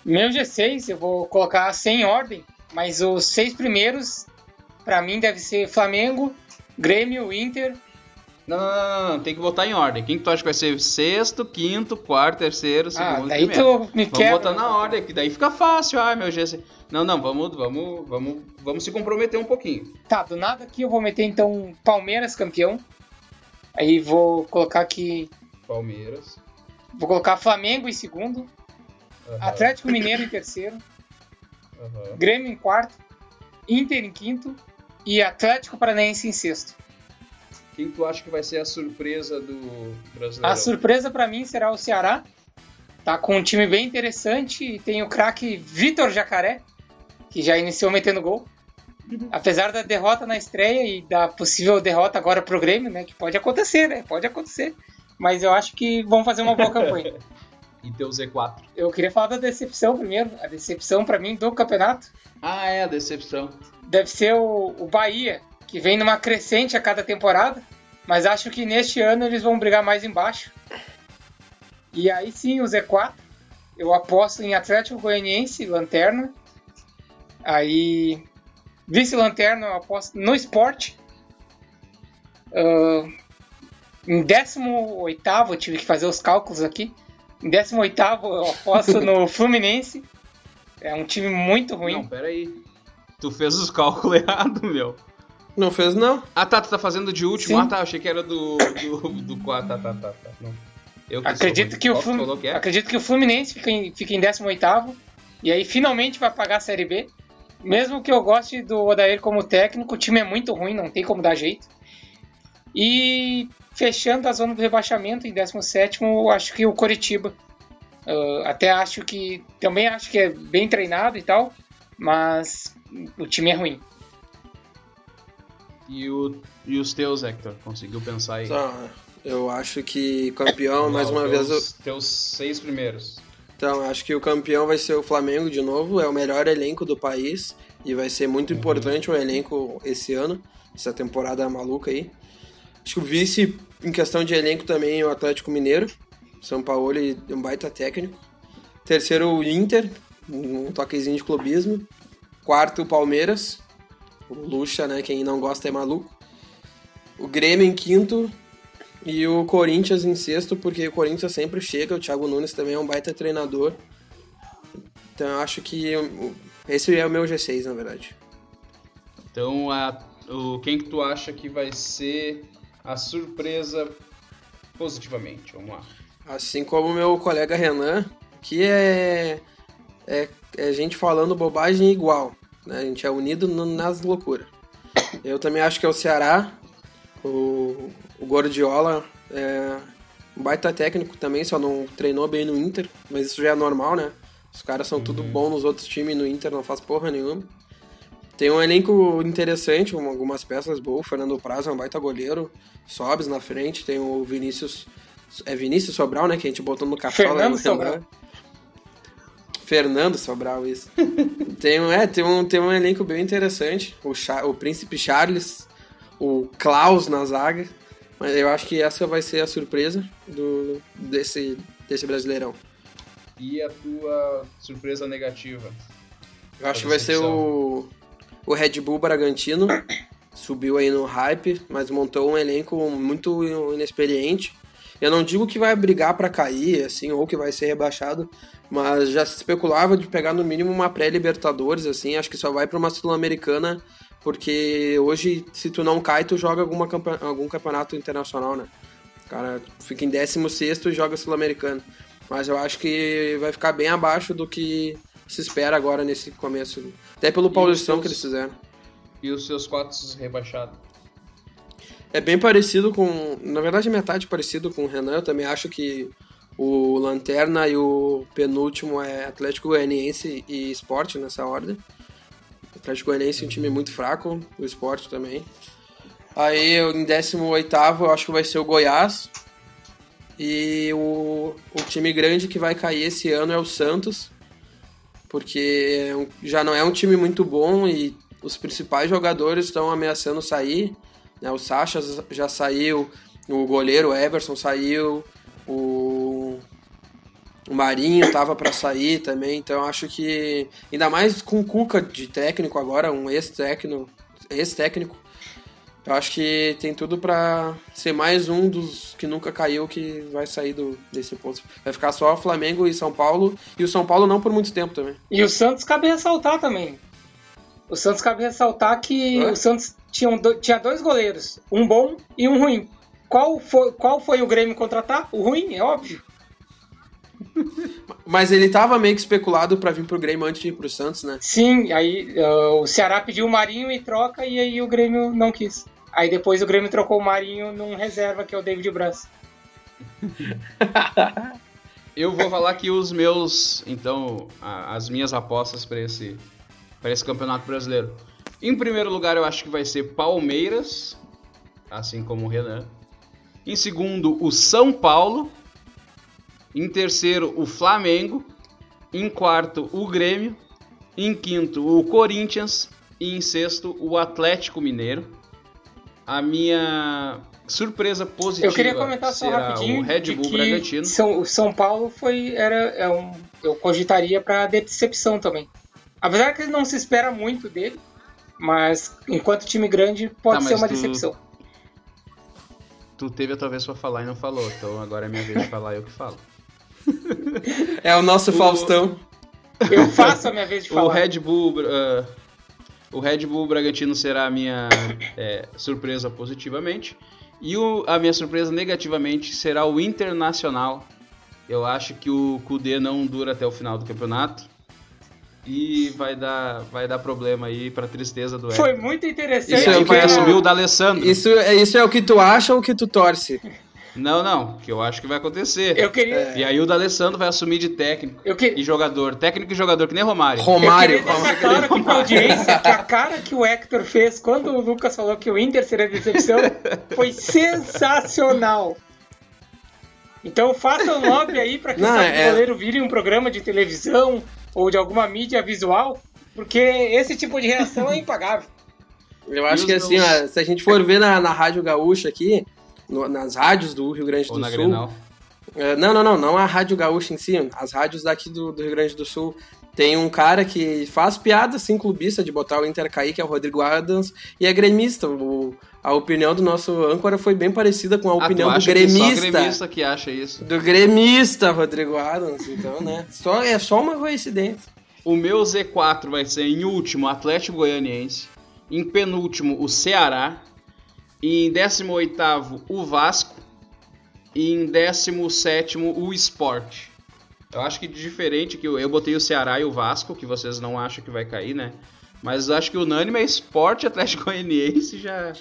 Meu G6 eu vou colocar sem ordem, mas os seis primeiros, pra mim, deve ser Flamengo, Grêmio, Inter. Não, não, não, não, tem que botar em ordem. Quem que tu acha que vai ser sexto, quinto, quarto, terceiro, Ah, segundo, daí primeiro? tu me Vamos quebra. botar na ordem, que daí fica fácil. Ah, meu GC. Não, não, vamos, vamos, vamos, vamos se comprometer um pouquinho. Tá, do nada aqui eu vou meter então Palmeiras campeão. Aí vou colocar aqui. Palmeiras. Vou colocar Flamengo em segundo, Aham, Atlético Mineiro em terceiro, aham. Grêmio em quarto, Inter em quinto e Atlético Paranaense em sexto. Quem tu acha que vai ser a surpresa do brasileiro? A surpresa pra mim será o Ceará. Tá com um time bem interessante e tem o craque Vitor Jacaré, que já iniciou metendo gol. Apesar da derrota na estreia e da possível derrota agora pro Grêmio, né? Que pode acontecer, né? Pode acontecer. Mas eu acho que vão fazer uma boa campanha. E teu Z4. Eu queria falar da decepção primeiro. A decepção pra mim do campeonato Ah, é, a decepção. Deve ser o, o Bahia, que vem numa crescente a cada temporada, mas acho que neste ano eles vão brigar mais embaixo. E aí sim, o Z4, eu aposto em Atlético Goianiense, Lanterna. Aí, vice-lanterna, eu aposto no esporte. Ah, em 18, eu tive que fazer os cálculos aqui. Em 18, eu aposto no Fluminense. É um time muito ruim. Não, pera aí. Tu fez os cálculos errados, meu. Não fez, não. Ah, tá, tu tá fazendo de último. Sim. Ah, tá, achei que era do, do, do 4. Tá, tá, tá, tá. Não. Eu que Acredito que, o Flumin... que é? Acredito que o Fluminense fica em, fica em 18 e aí finalmente vai pagar a Série B. Mesmo que eu goste do Odair como técnico, o time é muito ruim, não tem como dar jeito. E fechando a zona do rebaixamento em 17, eu acho que o Coritiba. Ah, até acho que. Também acho que é bem treinado e tal, mas o time é ruim. E, o, e os teus, Hector? Conseguiu pensar aí? Então, eu acho que campeão, mais uma vez, eu- Teus, seis primeiros. Então, acho que o campeão vai ser o Flamengo de novo, é o melhor elenco do país e vai ser muito importante o elenco esse ano, essa temporada maluca aí. Acho que o vice, em questão de elenco, também é o Atlético Mineiro. São Paulo é um baita técnico. Terceiro, o Inter, um toquezinho de clubismo. Quarto, o Palmeiras. O Lucha, né? Quem não gosta é maluco. O Grêmio em quinto. E o Corinthians em sexto, porque o Corinthians sempre chega. O Thiago Nunes também é um baita treinador. Então eu acho que eu- esse é o meu G6, na verdade. Então, a, o, quem que tu acha que vai ser a surpresa positivamente? Vamos lá. Assim como o meu colega Renan, que é, é, é gente falando bobagem igual. Né? A gente é unido no- nas loucuras. Eu também acho que é o Ceará. O, o Gordiola é um baita técnico também, só não treinou bem no Inter, mas isso já é normal, né? Os caras são tudo bom nos outros times, no Inter não faz porra nenhuma. Tem um elenco interessante, algumas peças boas. O Fernando Praz é um baita goleiro. Sobes na frente. Tem o Vinícius. É Vinícius Sobral, né? Que a gente botou no café. Fernando Sobral. Fernando Sobral, isso. tem, um- é, tem, um, tem um elenco bem interessante. O, Cha- o Príncipe Charles, o Klaus na zaga. Mas eu acho que essa vai ser a surpresa do, desse, desse Brasileirão. E a tua surpresa negativa? Eu acho que vai ser o, o Red Bull Bragantino. Subiu aí no hype, mas montou um elenco muito inexperiente. Eu não digo que vai brigar pra cair, assim, ou que vai ser rebaixado, mas já se especulava de pegar no mínimo uma pré-Libertadores, assim. Acho que só vai pra uma Sul-Americana, porque hoje, se tu não cai, tu joga alguma algum campeonato internacional, né? O cara fica em 16 e joga Sul-Americano. Mas eu acho que vai ficar bem abaixo do que se espera agora nesse começo. Até pelo Paulistão seus- que eles fizeram. E os seus quatro rebaixados? É bem parecido com. Na verdade, é metade parecido com o Renan. Eu também acho que o Lanterna e o penúltimo é Atlético Goianiense e Sport nessa ordem. Atlético Goianiense é um time muito fraco, o Sport também. Aí em 18 eu acho que vai ser o Goiás. E o, o time grande que vai cair esse ano é o Santos. Porque é já não é um time muito bom e os principais jogadores estão ameaçando sair. né? O Sacha já saiu, o goleiro Everson saiu, o, o Marinho tava para sair também. Então eu acho que, ainda mais com o Cuca de técnico agora, um ex-técnico, ex-técnico eu acho que tem tudo para ser mais um dos que nunca caiu que vai sair do, desse posto. Vai ficar só Flamengo e São Paulo, e o São Paulo não por muito tempo também. E o Santos cabe ressaltar também. O Santos cabe ressaltar que o Santos tinha, do- tinha dois goleiros, um bom e um ruim. Qual foi, qual foi o Grêmio contratar? O ruim, é óbvio. Mas ele tava meio que especulado para vir pro Grêmio antes de ir pro Santos, né? Sim, aí ah, o Ceará pediu o Marinho e troca, e aí o Grêmio não quis. Aí depois o Grêmio trocou o Marinho num reserva, que é o David Braz. Eu vou falar aqui os meus, então, a- as minhas apostas para esse, pra esse campeonato brasileiro. Em primeiro lugar, eu acho que vai ser Palmeiras, assim como o Renan. Em segundo, o São Paulo. Em terceiro, o Flamengo. Em quarto, o Grêmio. Em quinto, o Corinthians. E em sexto, o Atlético Mineiro. A minha surpresa positiva Eu queria comentar só rapidinho o Red Bull Bragantino. São, São Paulo foi era é um, eu cogitaria para decepção também. Apesar que não se espera muito dele, mas enquanto time grande pode Tá, ser uma tu- decepção. Tu teve a tua vez pra falar e não falou, então agora é minha vez de falar eu que falo. É o nosso O- Faustão. Eu faço a minha vez de O falar. Red Bull. ah, O Red Bull Bragantino será a minha é, surpresa positivamente. E o, a minha surpresa negativamente será o Internacional. Eu acho que o Kudê não dura até o final do campeonato. E vai dar, vai dar problema aí pra tristeza do Foi Hector. muito interessante. Isso é o Quem que vai eu- assumir o D'Alessandro. Isso, é- isso é o que tu acha ou o que tu torce? Não, não, que eu acho que vai acontecer. Eu queria. E aí o D'Alessandro vai assumir de técnico Eu, que, e jogador. Técnico e jogador, que nem Romário. eu Romário. queria deixar claro aqui pra audiência que a cara que o Hector fez quando o Lucas falou que o Inter seria decepção foi sensacional. Então façam um lobby aí pra que Não, o é- Goleiro vire um programa de televisão ou de alguma mídia visual, porque esse tipo de reação é impagável. Eu acho E que assim, ó, se a gente for ver na, na Rádio Gaúcha aqui, no- nas rádios do Rio Grande Ou do na Sul. Grenal. é, não, não, não, não a Rádio Gaúcha em si, as rádios daqui do, do Rio Grande do Sul. Tem um cara que faz piada, assim, clubista, de botar o Inter cair, que é o Rodrigo Adams, e é gremista. O- a opinião do nosso âncora foi bem parecida com a Ah, opinião do acha que gremista. só gremista que acha isso. Do gremista, Rodrigo Adams, então, né? Só, é só uma coincidência. O meu Z4 vai ser em último Atlético Goianiense, em penúltimo o Ceará, em 18º o Vasco e em 17º o Sport. Eu acho que de diferente que eu, eu botei o Ceará e o Vasco, que vocês não acham que vai cair, né? Mas acho que o unânime é Sport Atlético Goianiense já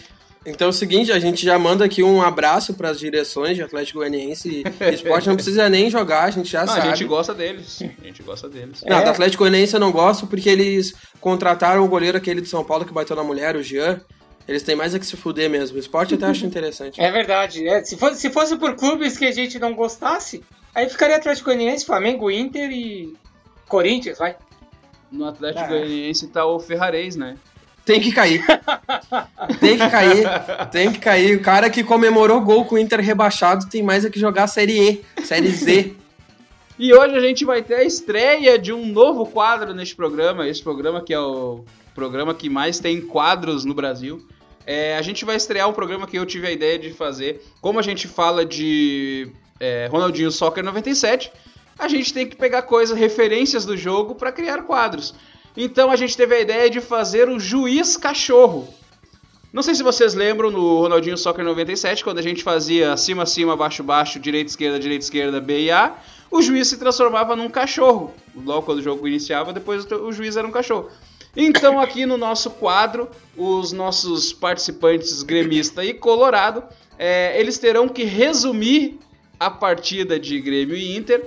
Então é o seguinte, a gente já manda aqui um abraço para as direções de Atlético Goianiense e Esporte não precisa nem jogar, a gente já Não, sabe. a gente gosta deles. A gente gosta deles. Não, É. do Atlético Goianiense eu não gosto porque eles contrataram o goleiro aquele de São Paulo que bateu na mulher, o Jean. Eles têm mais é que se fuder mesmo. O esporte eu até acho interessante. É verdade. é, se, fosse, se fosse por clubes que a gente não gostasse, aí ficaria Atlético Goianiense, Flamengo, Inter e Corinthians, vai. No Atlético Ah. Goianiense tá o Ferrarez, né? Tem que cair. tem que cair. Tem que cair. O cara que comemorou gol com o Inter rebaixado tem mais é que jogar Série E, Série Z. E hoje a gente vai ter a estreia de um novo quadro neste programa. Esse programa que é o programa que mais tem quadros no Brasil. É, a gente vai estrear um programa que eu tive a ideia de fazer. Como a gente fala de é, Ronaldinho Soccer 97, a gente tem que pegar coisas, referências do jogo para criar quadros. Então a gente teve a ideia de fazer o Juiz Cachorro. Não sei se vocês lembram no Ronaldinho Soccer 97, quando a gente fazia cima, cima, baixo, baixo, direita, esquerda, direita, esquerda, B e A, o juiz se transformava num cachorro. Logo quando o jogo iniciava, depois o o juiz era um cachorro. Então aqui no nosso quadro, os nossos participantes gremista e colorado, é, eles terão que resumir a partida de Grêmio e Inter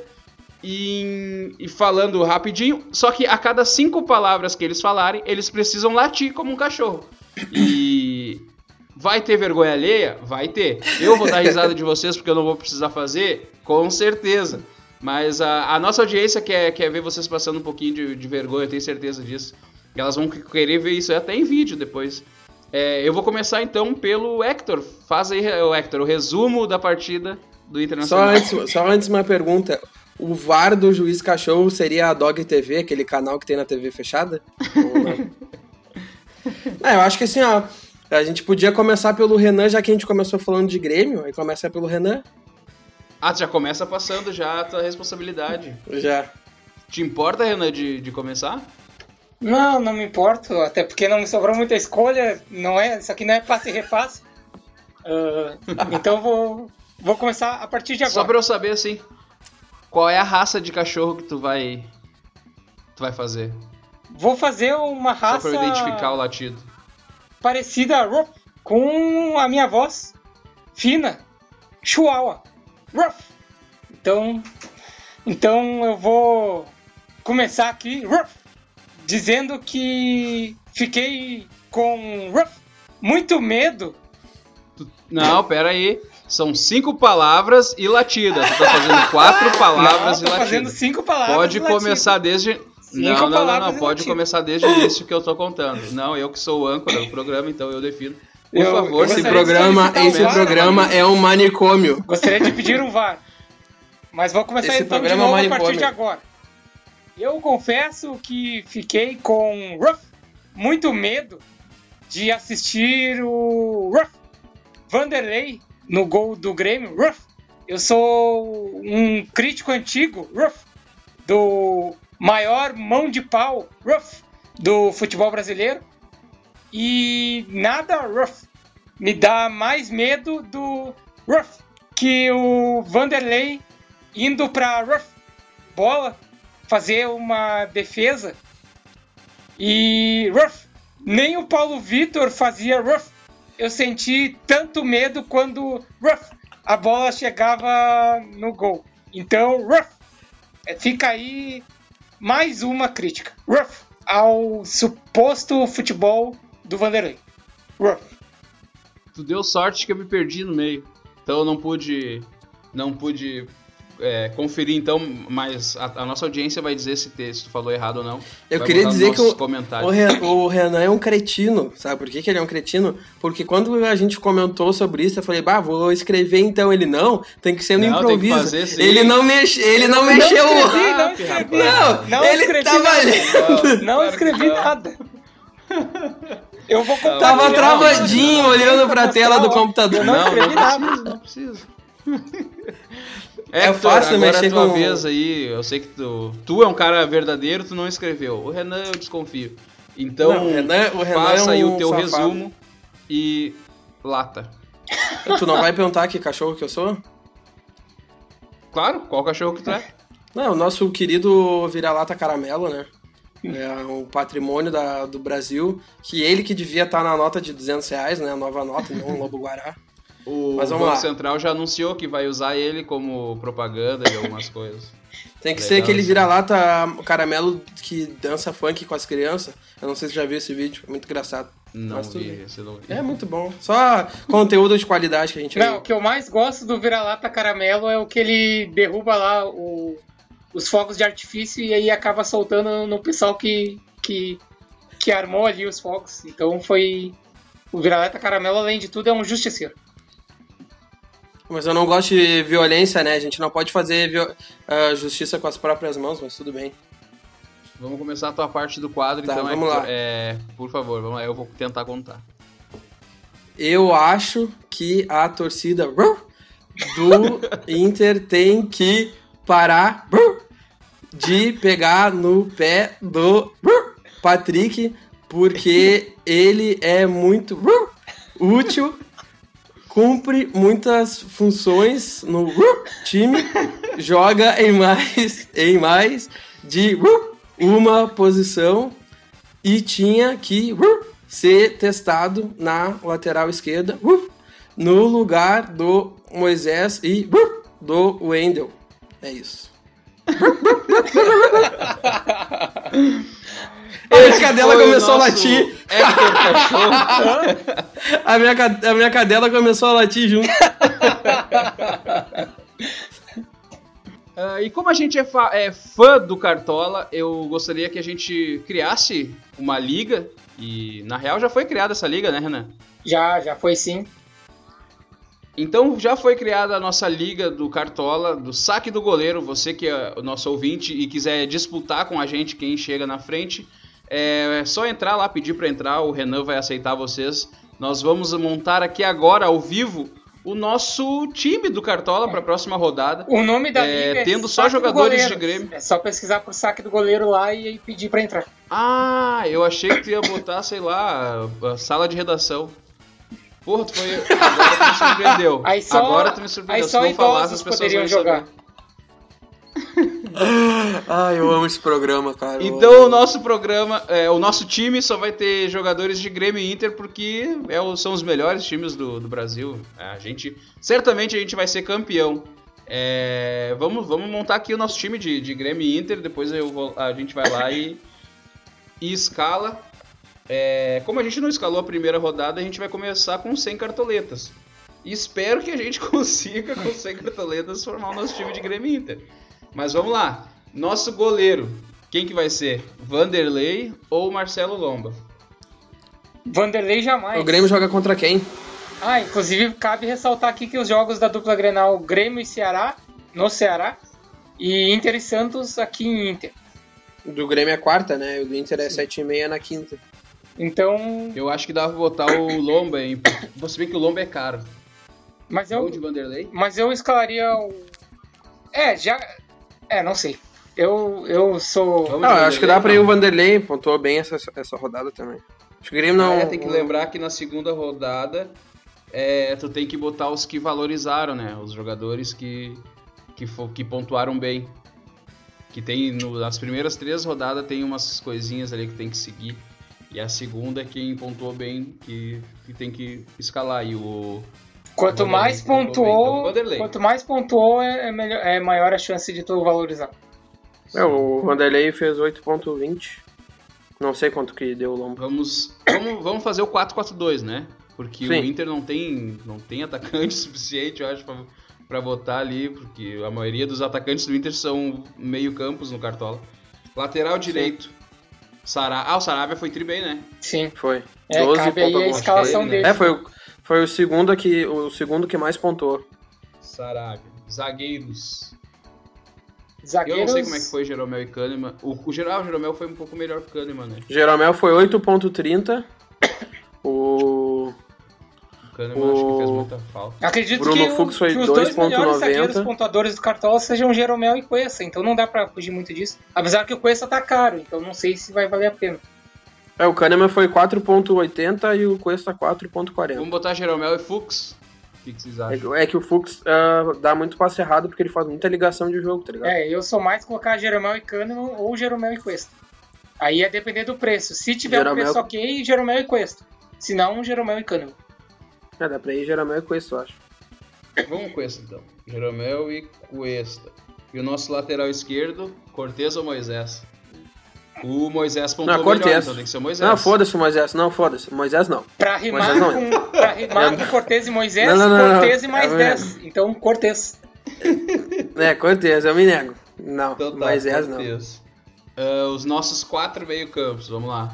em- e falando rapidinho, só que a cada cinco palavras que eles falarem, eles precisam latir como um cachorro. E vai ter vergonha alheia? Vai ter. Eu vou dar risada de vocês porque eu não vou precisar fazer? Com certeza. Mas a, a nossa audiência quer, quer ver vocês passando um pouquinho de, de vergonha, eu tenho certeza disso. E elas vão querer ver isso até em vídeo depois. É, eu vou começar então pelo Hector. Faz aí, Hector, o resumo da partida do Só Internacional. antes, só antes uma pergunta. O VAR do Juiz Cachorro seria a Dog TV, aquele canal que tem na TV fechada? Ou não? É, eu acho que assim, ó, a gente podia começar pelo Renan, já que a gente começou falando de Grêmio, aí começa pelo Renan, Ah, tu já começa passando já a tua responsabilidade. já. Te importa, Renan, de, de começar? Não, não me importo, até porque não me sobrou muita escolha. Não é, isso aqui não é passe e repasse. Ah, então vou, vou começar a partir de Só agora. pra eu saber, assim, qual é a raça de cachorro que tu vai tu vai fazer? Vou fazer uma Só raça pra eu identificar o latido. parecida ruff, com a minha voz fina, chihuahua. Ruff. Então, então eu vou começar aqui ruff, dizendo que fiquei com muito medo. Não, pera aí. São cinco palavras e latida. Tu tá fazendo quatro palavras Não, e tô fazendo cinco palavras. Pode e começar desde. Não, não, não, não. e Pode começar desde o início que eu tô contando. Não, eu que sou o âncora do programa, então eu defino. Por Eu- favor, eu Esse programa, esse um VAR, programa é um manicômio. Gostaria de pedir um VAR. Mas vou começar Esse então de programa novo é a partir de agora. Eu confesso que fiquei com Ruff, muito medo de assistir o Ruff Vanderlei no gol do Grêmio. Ruff, eu sou um crítico antigo, Ruff, do maior mão de pau, Ruff, do futebol brasileiro. e nada rough. Me dá mais medo do rough que o Vanderlei indo pra rough bola fazer uma defesa e rough. Nem o Paulo Vitor fazia rough. Eu senti tanto medo quando rough, a bola chegava no gol. Então, rough. É, Fica aí mais uma crítica. Rough ao suposto futebol do Vanderlei. Rough. Tu deu sorte que eu me perdi no meio. Então eu não pude. Não pude é, conferir, então, mas a, a nossa audiência vai dizer se, te, se tu falou errado ou não. Eu Vai queria dizer que o, o, Re- o Renan é um cretino, sabe por que, que ele é um cretino? Porque quando a gente comentou sobre isso, eu falei, bah, vou escrever então. Ele não, tem que ser no Não, tem que improviso. fazer, sim. ele não, mexe, ele não, Não mexeu. escrevi, não escrevi. Não, Não ele escrevi tava nada. ali. Não que escrevi não. nada. Eu vou contar. Tava Não, travadinho não, olhando pra tela do computador. Não Não, não precisa, não precisa. É Hector, fácil agora mexer é tua com- vez aí. Eu sei que tu, tu é um cara verdadeiro, tu não escreveu. O Renan eu desconfio. Então, Não, o Renan- o Renan faça é aí um o teu safado. resumo e lata. Tu não vai perguntar que cachorro que eu sou? Claro, qual cachorro que tu é? Não, o nosso querido vira-lata caramelo, né? É um patrimônio da, do Brasil, que ele que devia estar na nota de 200 reais, né? A nova nota, não o Lobo Guará. O Mas vamos Banco lá. Central já anunciou que vai usar ele como propaganda de algumas coisas. Tem que Legal, ser aquele sim. vira-lata caramelo que dança funk com as crianças. Eu não sei se já viu esse vídeo, é muito engraçado. Não Mas vi, esse não vi. É muito bom. Só conteúdo de qualidade que a gente Não, o que eu mais gosto do vira-lata caramelo é o que ele derruba lá o- os fogos de artifício e aí acaba soltando no pessoal que, que, que armou ali os fogos. Então foi. O vira-lata caramelo, além de tudo, é um justiceiro. Mas eu não gosto de violência, né? A gente não pode fazer ah, justiça com as próprias mãos, mas tudo bem. Vamos começar a tua parte do quadro, Tá, então, vamos Hector, lá. é, por favor, vamos lá, eu vou tentar contar. Eu acho que a torcida do Inter tem que parar de pegar no pé do Patrick, porque ele é muito útil, cumpre muitas funções no time, joga em mais, em mais de uma posição e tinha que ser testado na lateral esquerda no lugar do Moisés e do Wendel. É isso. A minha cadela começou a latir. A minha, a minha cadela começou a latir junto. Ah, e como a gente é, é fã do Cartola, eu gostaria que a gente criasse uma liga. E na real já foi criada essa liga, né, Renan? Já, já foi sim. Então já foi criada a nossa liga do Cartola, do saque do goleiro. Você que é o nosso ouvinte e quiser disputar com a gente quem chega na frente, é só entrar lá, pedir para entrar. O Renan vai aceitar vocês. Nós vamos montar aqui agora ao vivo o nosso time do Cartola para a próxima rodada. O nome da É, liga é tendo só jogadores de Grêmio. É só pesquisar por saque do goleiro lá e pedir pra entrar. Ah, eu achei que tu ia botar, sei lá, a sala de redação. Porra, tu foi. Agora tu me surpreendeu. Aí só, Agora tu me surpreendeu. aí só Se não falasse, as pessoas poderiam jogar. Ai, eu amo esse programa, cara. Então o nosso programa, é, o nosso time só vai ter jogadores de Grêmio e Inter porque é são os melhores times do, do Brasil. A gente, certamente a gente vai ser campeão. É, vamos, vamos montar aqui o nosso time de, de Grêmio e Inter. Depois eu vou- a gente vai lá e, e escala. É, como a gente não escalou a primeira rodada, a gente vai começar com 100 cartoletas. E espero que a gente consiga, com 100 cartoletas, formar o nosso time de Grêmio e Inter. Mas vamos lá. Nosso goleiro, quem que vai ser? Vanderlei ou Marcelo Lomba? Vanderlei jamais. O Grêmio joga contra quem? Ah, inclusive cabe ressaltar aqui que os jogos da dupla Grenal Grêmio e Ceará, no Ceará, e Inter e Santos aqui em Inter. Do Grêmio é quarta, né? O do Inter é sete e meia na quinta. Então, Eu acho que dá pra botar o Lomba, hein? Você vê que o Lomba é caro. mas Ou eu, de Vanderlei? mas eu escalaria o... É, já... É, não sei. Eu, eu sou... Vamos Não, eu acho que dá pra ir o Vanderlei, pontuou bem essa, essa rodada também. Acho que o Grêmio não. É, tem que lembrar que na segunda rodada é, tu tem que botar os que valorizaram, né? Os jogadores que, que, fo- que pontuaram bem. Que tem no- nas primeiras três rodadas tem umas coisinhas ali que tem que seguir. E a segunda é quem pontuou bem que, que tem que escalar. E o. Quanto Vanderlei mais pontuou então, quanto mais pontuou, é, melhor, é maior a chance de tu valorizar. É, o Vanderlei fez 8.20. Não sei quanto que deu o Lomba. Vamos, vamos, vamos fazer o 4-4-2, né? Porque Sim. o Inter não tem, não tem atacante suficiente, eu acho, pra, pra botar ali, porque a maioria dos atacantes do Inter são meio campos no Cartola. Lateral direito. Sara... Ah, o Sarabia foi tri bem, né? Sim. Foi. É, 12 cabe aí a pontos escalação dele, né? dele. É, foi, o- foi o segundo que o segundo que mais pontuou. Sarabia. Zagueiros. Eu Zagueiros. não sei como é que foi Jeromel e Kahneman. O, o, Geral, o Jeromel foi um pouco melhor que o Kahneman, né? Jeromel foi 8.30. O O Kahneman acho que fez O- muita falta. Acredito Bruno que, o- Fux foi que os dois 2.90. melhores zagueiros pontuadores do Cartola sejam Jeromel e Cuesta, então não dá pra fugir muito disso. Apesar que o Cuesta tá caro, então não sei se vai valer a pena. É, o Kahneman foi 4.80 e o Cuesta 4.40. Vamos botar Jeromel e Fux? O que, que vocês acham? É, é que o Fux ah, dá muito passe errado porque ele faz muita ligação de jogo, tá ligado? É, eu sou mais colocar Jeromel e Kahneman ou Jeromel e Cuesta. Aí é depender do preço. Se tiver um Jeromel- preço ok, Jeromel e Cuesta. Se não, Jeromel e Kahneman. É, dá pra ir Jeromel e Cuesta, eu acho. Vamos com esse então. Jeromel e Cuesta. E o nosso lateral esquerdo, Cortez ou Moisés? O Moisés pontuou Não, melhor, Cortez. então tem que ser o Moisés. Não, foda-se o Moisés. Não, foda-se. Moisés não. Pra rimar, Moisés não. com, pra rimar com Cortez e Moisés, Não, não, não, não. Cortez e mais É 10. Então, Cortez. É, Cortez, eu me nego. Não, Então tá, Moisés não. Cortez. Ah, os nossos quatro meio-campos, vamos lá.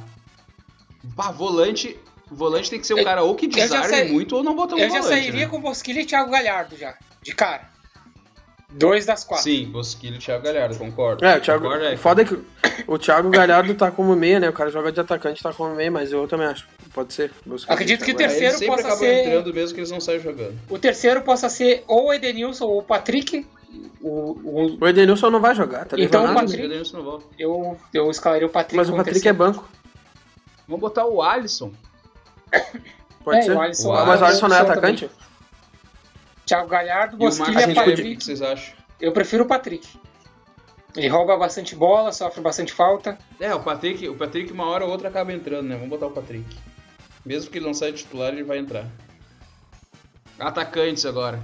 Pá, volante. Volante tem que ser um Eu- cara ou que eu já desarme muito ou não botar um eu já volante. sairia né? com Bosquilha e Thiago Galhardo já, de cara. Dois das quatro. Sim, Bosquilho e Thiago Galhardo, concordo. É, o Thiago. Concordo, é. o Foda é que o Thiago Galhardo tá como meia, né? O cara joga de atacante, tá como meia, mas eu também acho. Pode ser. Buscar Acredito que o terceiro sempre possa ser- entrando mesmo que eles não saiam jogando. O terceiro possa ser ou o Edenilson ou o Patrick. O, o-. O Edenilson não vai jogar, tá Então, o Patrick- Edenilson não eu, eu escalaria o Patrick Mas o Patrick é terceiro. banco. Vamos botar o Alisson. Pode É, ser. o Alisson Ah, mas o é Alisson não é opção atacante? Thiago Galhardo, o Bosquilha e o Patrick. que vocês acham? Eu prefiro o Patrick. Ele rouba bastante bola, sofre bastante falta. É, o Patrick, o Patrick uma hora ou outra acaba entrando, né? Vamos botar o Patrick. Mesmo que ele não saia titular, ele vai entrar. Atacantes agora.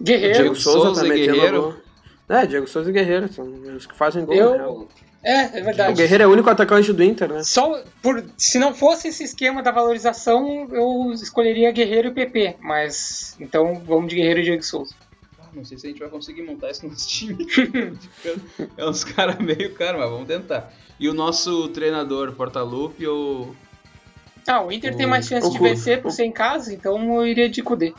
Guerreiro, Diego Souza, Souza tá e Guerreiro. É, Diego Souza e Guerreiro, são os que fazem gol. eu. É, é verdade. O Guerreiro é o único atacante do Inter, né? Só por, se não fosse esse esquema da valorização, eu escolheria Guerreiro e PP. Mas então vamos de Guerreiro e Diego Souza. Ah, não sei se a gente vai conseguir montar esse nosso time. é uns caras meio caro, mas vamos tentar. E o nosso treinador, Portalupe ou. Ah, o Inter tem O- mais chance o de vencer por ser em casa, então eu iria de Kudê.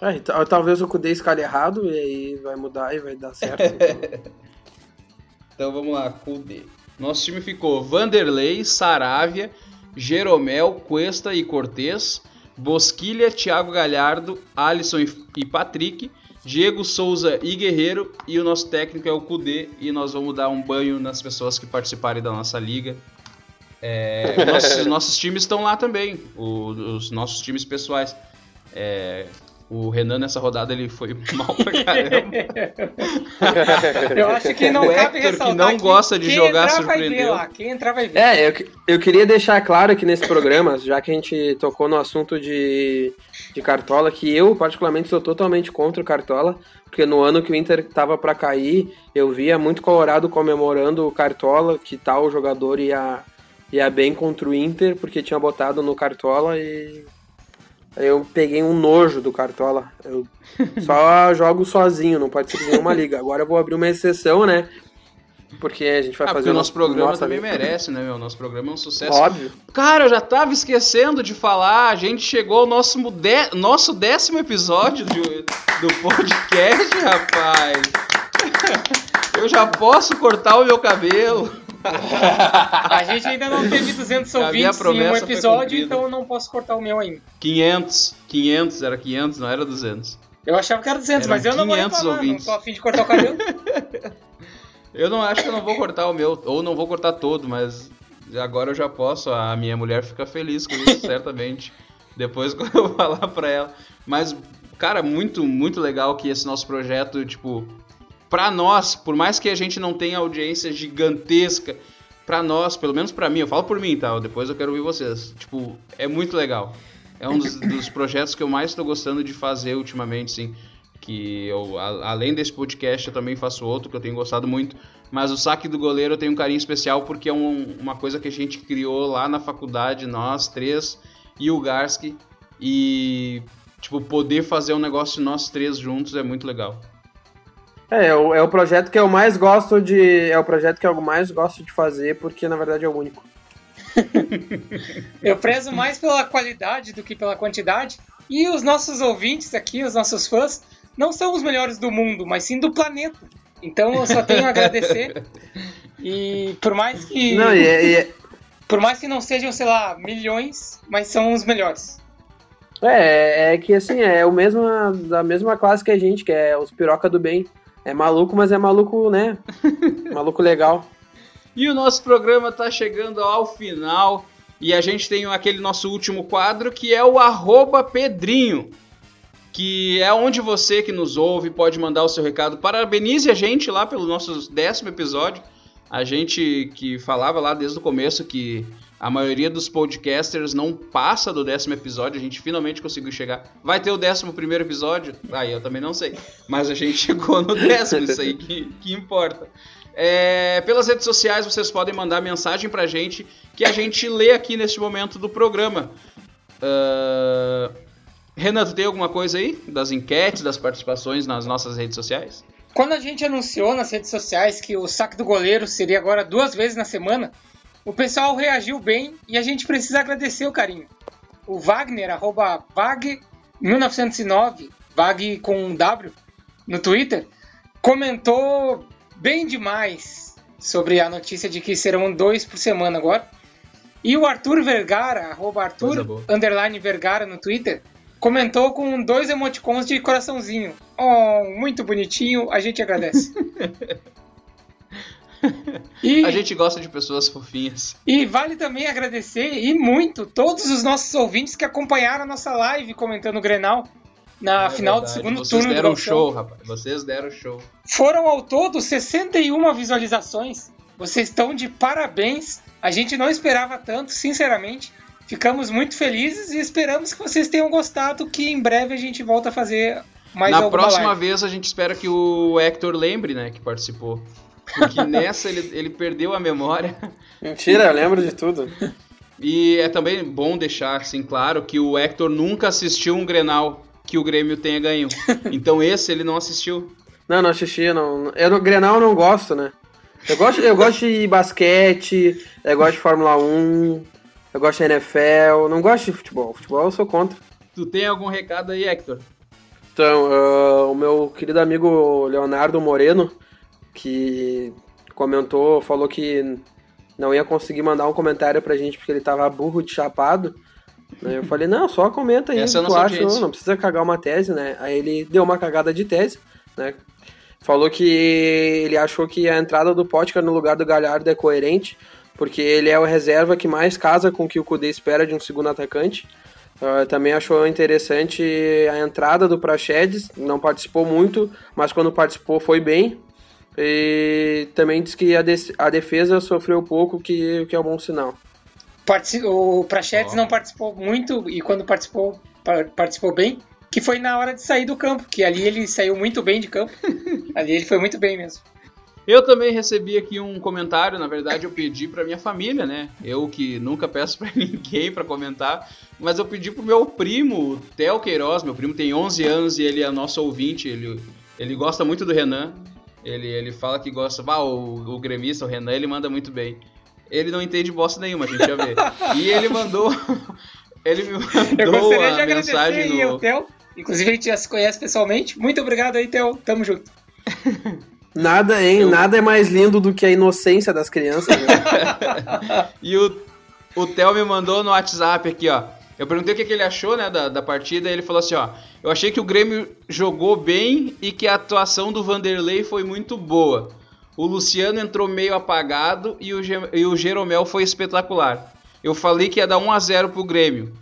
É, tal- talvez o Kudê escalhe errado e aí vai mudar e vai dar certo. então. Então vamos lá, Kudê. Nosso time ficou Vanderlei, Saravia, Jeromel, Cuesta e Cortez, Bosquilha, Thiago Galhardo, Alisson e- Patrick, Diego Souza e Guerreiro, e o nosso técnico é o Kudê, e nós vamos dar um banho nas pessoas que participarem da nossa liga. É, os nossos, nossos times estão lá também, o- os nossos times pessoais. É, o Renan nessa rodada ele foi mal pra caramba. Eu acho que não O cabe Hector, que ressaltar não gosta de quem jogar, entrar vai ver surpreendeu. lá. Quem entrar vai ver. É, eu, que- eu queria deixar claro aqui nesse programa, já que a gente tocou no assunto de, de Cartola, que eu, particularmente, sou totalmente contra o Cartola, porque no ano que o Inter tava pra cair, eu via muito Colorado comemorando o Cartola, que tal jogador ia, ia bem contra o Inter, porque tinha botado no Cartola e. Eu peguei um nojo do Cartola. Eu só jogo sozinho, não participo de nenhuma liga. Agora eu vou abrir uma exceção, né? Porque a gente vai Ah, porque fazer o nosso programa nossa também liga. merece, né, meu? Nosso programa é um sucesso. Óbvio. Cara, eu já tava esquecendo de falar. A gente chegou ao nosso, dé- nosso décimo episódio do, do podcast, rapaz. Eu já posso cortar o meu cabelo. A gente ainda não teve 200 A ouvintes em um episódio, então eu não posso cortar o meu ainda. 500. 500, era 500, não era 200. Eu achava que era 200, Eram mas eu não vou 500 reclamar, ouvintes. não tô afim de cortar o cabelo. Eu não acho que eu não vou cortar o meu, ou não vou cortar todo, mas agora eu já posso. A minha mulher fica feliz com isso, certamente. Depois quando eu falar pra ela. Mas, cara, muito, muito legal que esse nosso projeto, tipo, pra nós, por mais que a gente não tenha audiência gigantesca, pra nós, pelo menos pra mim, eu falo por mim, tá? Depois eu quero ouvir vocês. Tipo, é muito legal. É um dos, dos projetos que eu mais tô gostando de fazer ultimamente, sim. Que eu, a, além desse podcast, eu também faço outro que eu tenho gostado muito. Mas o saque do goleiro eu tenho um carinho especial porque é um, uma coisa que a gente criou lá na faculdade, nós três e o Garski. E, tipo, poder fazer um negócio nós três juntos é muito legal. É, é o, é o projeto que eu mais gosto de. É o projeto que eu mais gosto de fazer, porque na verdade é o único. eu prezo mais pela qualidade do que pela quantidade. E os nossos ouvintes aqui, os nossos fãs, não são os melhores do mundo, mas sim do planeta. Então eu só tenho a agradecer. E por mais que. Não, e, é, e, é por mais que não sejam, sei lá, milhões, mas são os melhores. É, é que assim, é o mesmo, da mesma classe que a gente, que é os piroca do bem. É maluco, mas é maluco, né? maluco legal. E o nosso programa tá chegando ao final. E a gente tem aquele nosso último quadro que é o arroba Pedrinho. Que é onde você que nos ouve pode mandar o seu recado. Parabenize a gente lá pelo nosso décimo episódio. A gente que falava lá desde o começo que a maioria dos podcasters não passa do décimo episódio, a gente finalmente conseguiu chegar. Vai ter o décimo primeiro episódio? Aí ah, eu também não sei. Mas a gente chegou no décimo, isso aí que, que importa. É, pelas redes sociais vocês podem mandar mensagem pra gente que a gente lê aqui neste momento do programa. Uh... Tem alguma coisa aí das enquetes, das participações nas nossas redes sociais? Quando a gente anunciou nas redes sociais que o saque do goleiro seria agora duas vezes na semana, o pessoal reagiu bem e a gente precisa agradecer o carinho. O Wagner, arroba Vag1909, Vag com um W, no Twitter, comentou bem demais sobre a notícia de que serão dois por semana agora. E o Arthur Vergara, arroba Arthur, underline Vergara no Twitter, comentou com dois emoticons de coraçãozinho. Oh, muito bonitinho, a gente agradece. E, a gente gosta de pessoas fofinhas. E vale também agradecer, e muito, todos os nossos ouvintes que acompanharam a nossa live comentando o Grenal na é final verdade. do segundo Vocês turno deram do show, rapaz. Vocês deram show. Foram ao todo 61 visualizações. Vocês estão de parabéns. A gente não esperava tanto, sinceramente. Ficamos muito felizes e esperamos que vocês tenham gostado, que em breve a gente volta a fazer mais Na próxima live. vez a gente espera que o Hector lembre, né, que participou. Porque nessa ele, ele perdeu a memória. Mentira, eu lembro de tudo. E é também bom deixar assim claro que o Hector nunca assistiu um Grenal que o Grêmio tenha ganho. Então esse ele não assistiu. Não, não assisti, não. Eu no Grenal eu não gosto, né? Eu gosto, eu gosto de basquete, eu gosto de Fórmula 1, eu gosto de NFL, não gosto de futebol. Futebol eu sou contra. Tu tem algum recado aí, Hector? Então, uh, o meu querido amigo Leonardo Moreno, que comentou, falou que não ia conseguir mandar um comentário pra gente porque ele tava burro de chapado. Né? Eu falei, não, só comenta aí Essa o que tu acha, não, não precisa cagar uma tese, né? Aí ele deu uma cagada de tese, né? Falou que ele achou que a entrada do Potker no lugar do Galhardo é coerente, porque ele é o reserva que mais casa com o que o Kudê espera de um segundo atacante. Uh, também achou interessante a entrada do Praxedes, não participou muito, mas quando participou foi bem. E também diz que a, de a defesa sofreu pouco, que, que é um bom sinal. o Praxedes oh. não participou muito e quando participou, participou bem, que foi na hora de sair do campo, que ali ele saiu muito bem de campo. ali ele foi muito bem mesmo. Eu também recebi aqui um comentário, na verdade eu pedi para minha família, né? Eu que nunca peço para ninguém para comentar, mas eu pedi pro meu primo, Theo Queiroz, meu primo tem 11 anos e ele é nosso ouvinte, ele, ele gosta muito do Renan. Ele, ele fala que gosta, ah, o, o gremista, o Renan, ele manda muito bem. Ele não entende bosta nenhuma, a gente já vê. e ele mandou ele me mandou eu gostaria de agradecer mensagem aí no... Theo. Inclusive a gente já se conhece pessoalmente. Muito obrigado aí, Theo. Tamo junto. Nada, hein? Eu... Nada é mais lindo do que a inocência das crianças. Né? e o, o Theo me mandou no WhatsApp aqui, ó. Eu perguntei o que, que ele achou, né, da, da partida, e ele falou assim, ó. Eu achei que o Grêmio jogou bem e que a atuação do Vanderlei foi muito boa. O Luciano entrou meio apagado e o, e o Jeromel foi espetacular. Eu falei que ia dar 1 a 0 pro Grêmio.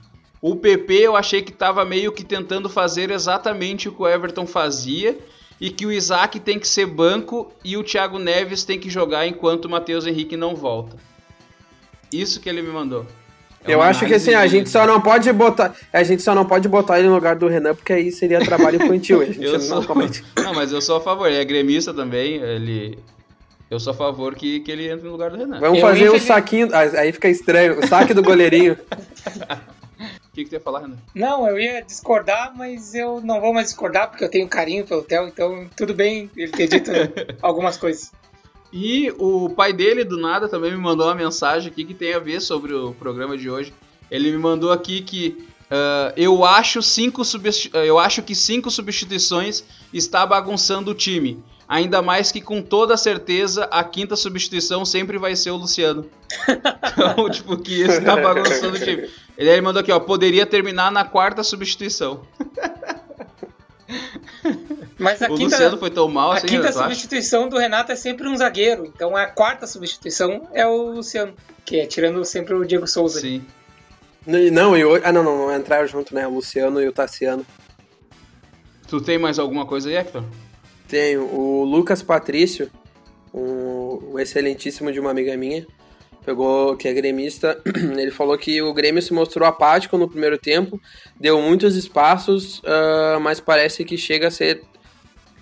O PP eu achei que estava meio que tentando fazer exatamente o que o Everton fazia e que o Isaac tem que ser banco e o Thiago Neves tem que jogar enquanto o Matheus Henrique não volta. Isso que ele me mandou. É eu acho que assim, a gente só não pode botar. A gente só não pode botar ele no lugar do Renan, porque aí seria trabalho infantil. A gente eu não, sou... não, mas eu sou a favor, ele é gremista também, ele. Eu sou a favor que, que ele entre no lugar do Renan. Vamos eu fazer o saquinho. Aí fica estranho, o saque do goleirinho. O que, que tu ia falar, Renan? Não, eu ia discordar, mas eu não vou mais discordar porque eu tenho carinho pelo Theo, então tudo bem ele ter dito algumas coisas. E o pai dele, do nada, também me mandou uma mensagem aqui que tem a ver sobre o programa de hoje. Ele me mandou aqui que uh, eu, acho cinco eu acho que cinco substituições está bagunçando o time. Ainda mais que com toda certeza a quinta substituição sempre vai ser o Luciano. então, tipo, que isso tá bagunçando o time. Ele aí mandou aqui, ó, poderia terminar na quarta substituição. Mas a o quinta, Luciano foi tão mal a assim, quinta Renato, acha? substituição do Renato é sempre um zagueiro. Então a quarta substituição é o Luciano, que é tirando sempre o Diego Souza. Sim. Não, e hoje. Ah, não, não, não entraram junto, né? O Luciano e o Tassiano. Tu tem mais alguma coisa aí, Hector? Tenho. O Lucas Patrício, um, um excelentíssimo de uma amiga minha, pegou que é gremista, ele falou que o Grêmio se mostrou apático no primeiro tempo, deu muitos espaços, uh, mas parece que chega a ser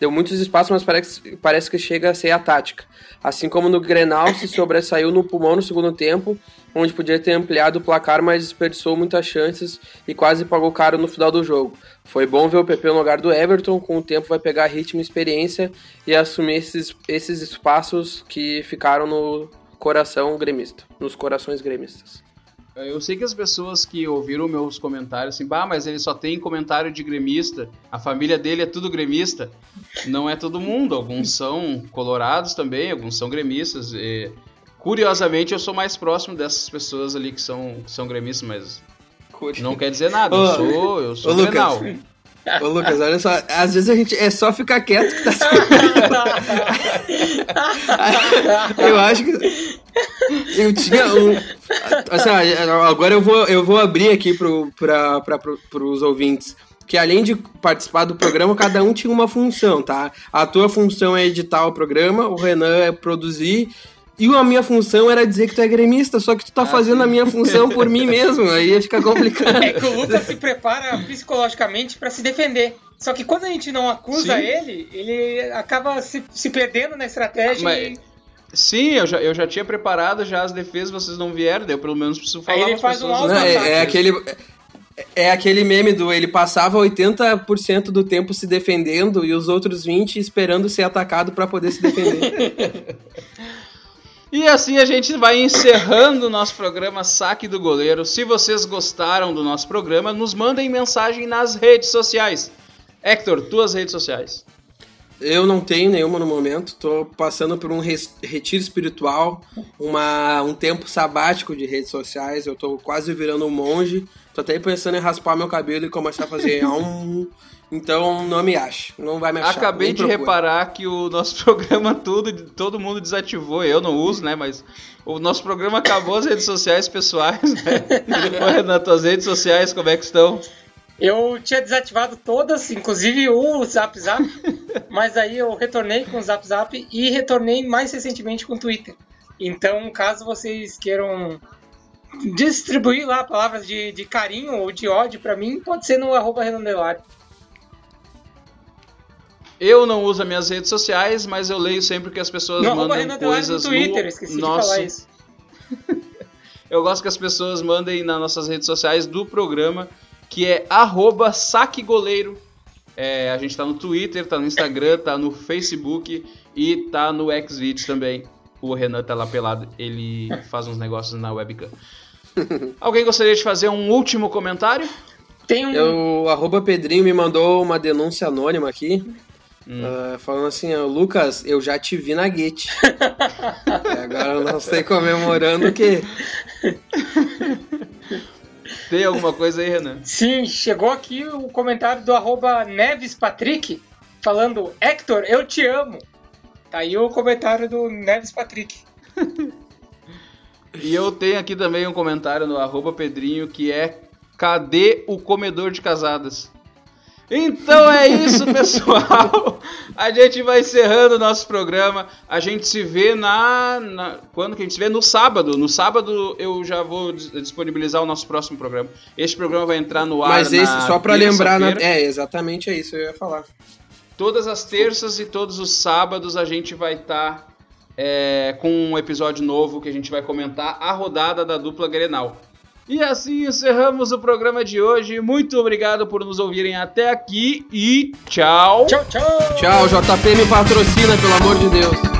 deu muitos espaços, mas parece, parece que chega a ser a tática. Assim como no Grenal se sobressaiu no pulmão no segundo tempo, onde podia ter ampliado o placar, mas desperdiçou muitas chances e quase pagou caro no final do jogo. Foi bom ver o PP no lugar do Everton, com o tempo vai pegar ritmo e experiência e assumir esses, esses espaços que ficaram no coração gremista, nos corações gremistas. Eu sei que as pessoas que ouviram meus comentários assim, bah, mas ele só tem comentário de gremista, a família dele é tudo gremista. Não é todo mundo, alguns são colorados também, alguns são gremistas. E, curiosamente, eu sou mais próximo dessas pessoas ali que são, que são gremistas, mas não quer dizer nada. Eu sou, eu sou Ô, Grenal. Ô Lucas, olha só, às vezes a gente é só ficar quieto que tá Eu acho que eu tinha um assim, agora eu vou eu vou abrir aqui pro para pro, pros ouvintes que além de participar do programa, cada um tinha uma função, tá? A tua função é editar o programa, o Renan é produzir e a minha função era dizer que tu é gremista, só que tu tá ah, fazendo sim. a minha função por mim mesmo, aí ia ficar complicado. É que o Lucas se prepara psicologicamente para se defender. Só que quando a gente não acusa sim. ele, ele acaba se, se perdendo na estratégia Mas... e... Sim, eu já, eu já tinha preparado já as defesas, vocês não vieram, eu pelo menos preciso falar. Aí ele faz pessoas, um não, é, é aquele é aquele meme do ele passava 80% do tempo se defendendo e os outros 20 esperando ser atacado para poder se defender. E assim a gente vai encerrando o nosso programa Saque do Goleiro. Se vocês gostaram do nosso programa, nos mandem mensagem nas redes sociais. Hector, tuas redes sociais. Eu não tenho nenhuma no momento, tô passando por um retiro espiritual, uma, um tempo sabático de redes sociais, eu tô quase virando um monge, tô até pensando em raspar meu cabelo e começar a fazer um então não me ache, não vai me achar. Acabei de reparar que o nosso programa tudo, todo mundo desativou, eu não uso, né? Mas o nosso programa acabou as redes sociais pessoais, né? Nas tuas redes sociais, como é que estão? Eu tinha desativado todas, inclusive o Zap Zap, mas aí eu retornei com o Zap Zap e retornei mais recentemente com o Twitter. Então, caso vocês queiram distribuir lá palavras de, de carinho ou de ódio para mim, pode ser no arroba eu não uso as minhas redes sociais, mas eu leio sempre que as pessoas não, mandam Renan coisas no Twitter, esqueci nosso... de falar isso. eu gosto que as pessoas mandem nas nossas redes sociais do programa, que é arroba saquegoleiro. É, a gente tá no Twitter, tá no Instagram, tá no Facebook e tá no Xvideos também. O Renan tá lá pelado, ele faz uns negócios na webcam. Alguém gostaria de fazer um último comentário? Tem um... Eu, arroba Pedrinho me mandou uma denúncia anônima aqui. Hum. Uh, falando assim, Lucas, eu já te vi na Git. e agora eu não sei comemorando o quê. Tem alguma coisa aí, Renan? Sim, chegou aqui o comentário do arroba Neves Patrick falando, Hector, eu te amo. Tá aí o comentário do Neves Patrick. E eu tenho aqui também um comentário no arroba Pedrinho que é Cadê o comedor de casadas? Então é isso, pessoal. A gente vai encerrando o nosso programa. A gente se vê na, na, Quando que a gente se vê? No sábado. No sábado eu já vou disponibilizar o nosso próximo programa. Este programa vai entrar no ar. Mas esse, só para lembrar, na... é exatamente é isso eu ia falar. Todas as terças e todos os sábados a gente vai estar tá, é, com um episódio novo que a gente vai comentar a rodada da dupla Grenal. E assim encerramos o programa de hoje. Muito obrigado por nos ouvirem até aqui e tchau. Tchau, tchau. Tchau, JP me patrocina, pelo amor de Deus.